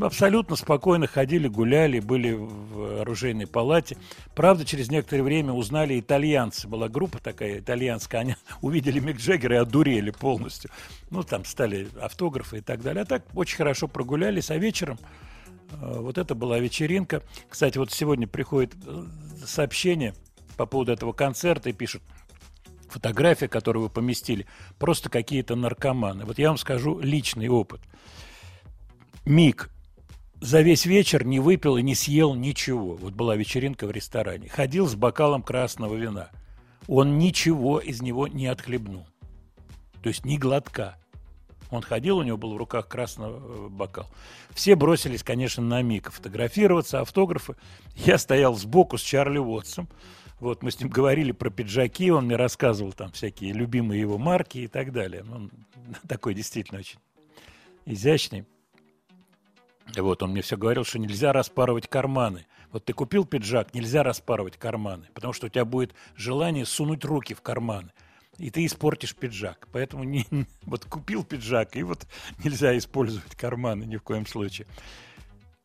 Абсолютно спокойно ходили, гуляли, были в оружейной палате. Правда, через некоторое время узнали итальянцы. Была группа такая итальянская. Они увидели Мик Джаггера и одурели полностью. Ну, там стали автографы и так далее. А так очень хорошо прогулялись. А вечером э, вот это была вечеринка. Кстати, вот сегодня приходит э, сообщение по поводу этого концерта и пишут, фотография, которую вы поместили, просто какие-то наркоманы. Вот я вам скажу личный опыт. Мик за весь вечер не выпил и не съел ничего. Вот была вечеринка в ресторане. Ходил с бокалом красного вина. Он ничего из него не отхлебнул. То есть ни глотка. Он ходил, у него был в руках красный э, бокал. Все бросились, конечно, на Мика фотографироваться, автографы. Я стоял сбоку с Чарли Уотсом. Вот мы с ним говорили про пиджаки, он мне рассказывал там всякие любимые его марки и так далее. Ну, Он такой действительно очень изящный. Вот, он мне все говорил, что нельзя распарывать карманы. Вот ты купил пиджак, нельзя распарывать карманы, потому что у тебя будет желание сунуть руки в карманы, и ты испортишь пиджак. Поэтому не, вот купил пиджак, и вот нельзя использовать карманы ни в коем случае.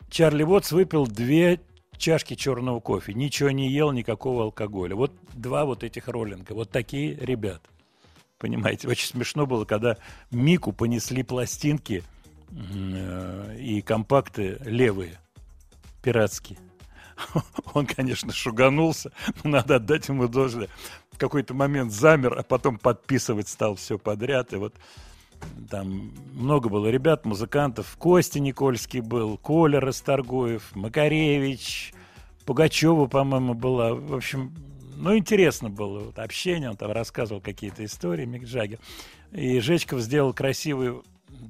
Чарли Уотс выпил две чашки черного кофе, ничего не ел, никакого алкоголя. Вот два вот этих роллинга, вот такие ребята. Понимаете, очень смешно было, когда Мику понесли пластинки и компакты левые, пиратские. Он, конечно, шуганулся, но надо отдать ему должное. В какой-то момент замер, а потом подписывать стал все подряд. И вот там много было ребят, музыкантов. Костя Никольский был, Коля Расторгуев, Макаревич, Пугачева, по-моему, была. В общем, ну, интересно было вот, общение. Он там рассказывал какие-то истории, Мик Джаггер. И Жечков сделал красивую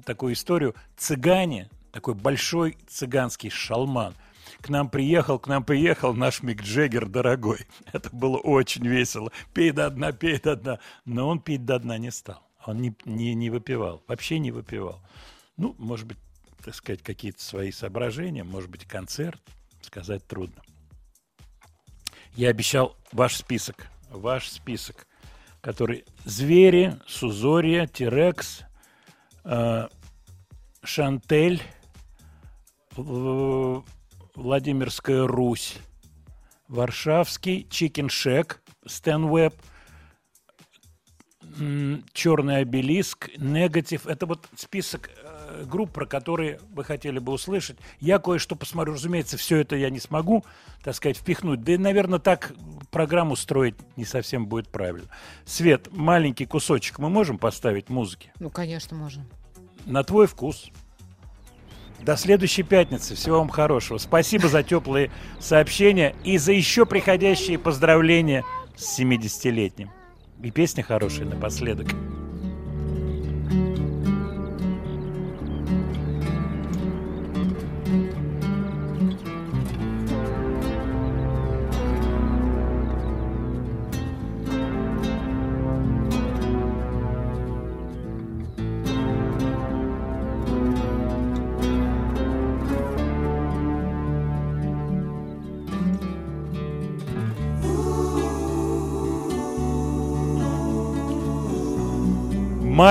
такую историю. Цыгане, такой большой цыганский шалман, к нам приехал, к нам приехал наш Мик Джеггер дорогой. Это было очень весело. Пей до дна, пей до дна. Но он пить до дна не стал. Он не, не, не выпивал, вообще не выпивал. Ну, может быть, так сказать, какие-то свои соображения, может быть, концерт, сказать трудно. Я обещал ваш список, ваш список, который звери, Сузория, Тирекс, Шантель, в- Владимирская Русь, Варшавский, Чикеншек, Стэнвеб, Черный обелиск, Негатив. Это вот список э, групп, про которые вы хотели бы услышать. Я кое-что посмотрю. Разумеется, все это я не смогу, так сказать, впихнуть. Да и, наверное, так программу строить не совсем будет правильно. Свет, маленький кусочек мы можем поставить музыки? Ну, конечно, можем. На твой вкус. До следующей пятницы. Всего вам хорошего. Спасибо за теплые сообщения и за еще приходящие поздравления с 70-летним. И песня хорошая напоследок.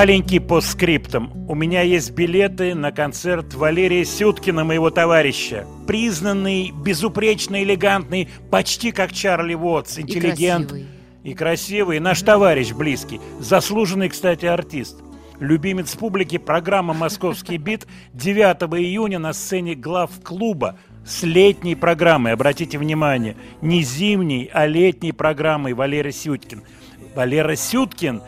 Маленький по скриптам. У меня есть билеты на концерт Валерия Сюткина, моего товарища. Признанный, безупречно элегантный, почти как Чарли Уотс, интеллигент. красивый. И красивый. Наш товарищ близкий. Заслуженный, кстати, артист. Любимец публики программа «Московский бит» 9 июня на сцене глав клуба с летней программой. Обратите внимание, не зимней, а летней программой Валера Сюткин. Валера Сюткин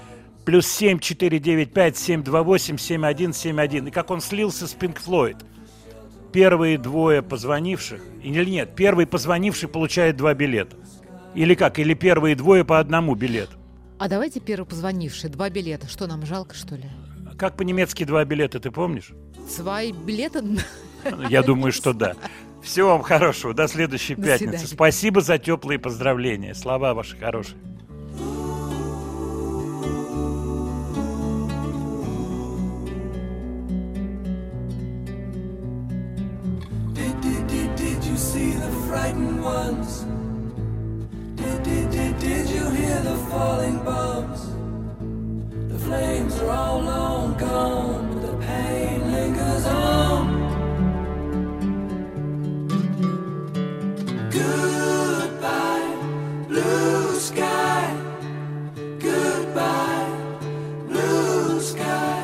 плюс 7 495 728 7171. И как он слился с Пинк Флойд. Первые двое позвонивших, или нет, первый позвонивший получает два билета. Или как, или первые двое по одному билету. А давайте первый позвонивший, два билета. Что, нам жалко, что ли? Как по-немецки два билета, ты помнишь? Свои билеты? Я думаю, что да. Всего вам хорошего. До следующей До пятницы. свидания. Спасибо за теплые поздравления. Слова ваши хорошие. the frightened ones. Did, did, did, did you hear the falling bombs? The flames are all long gone, but the pain lingers on. Goodbye, blue sky. Goodbye, blue sky.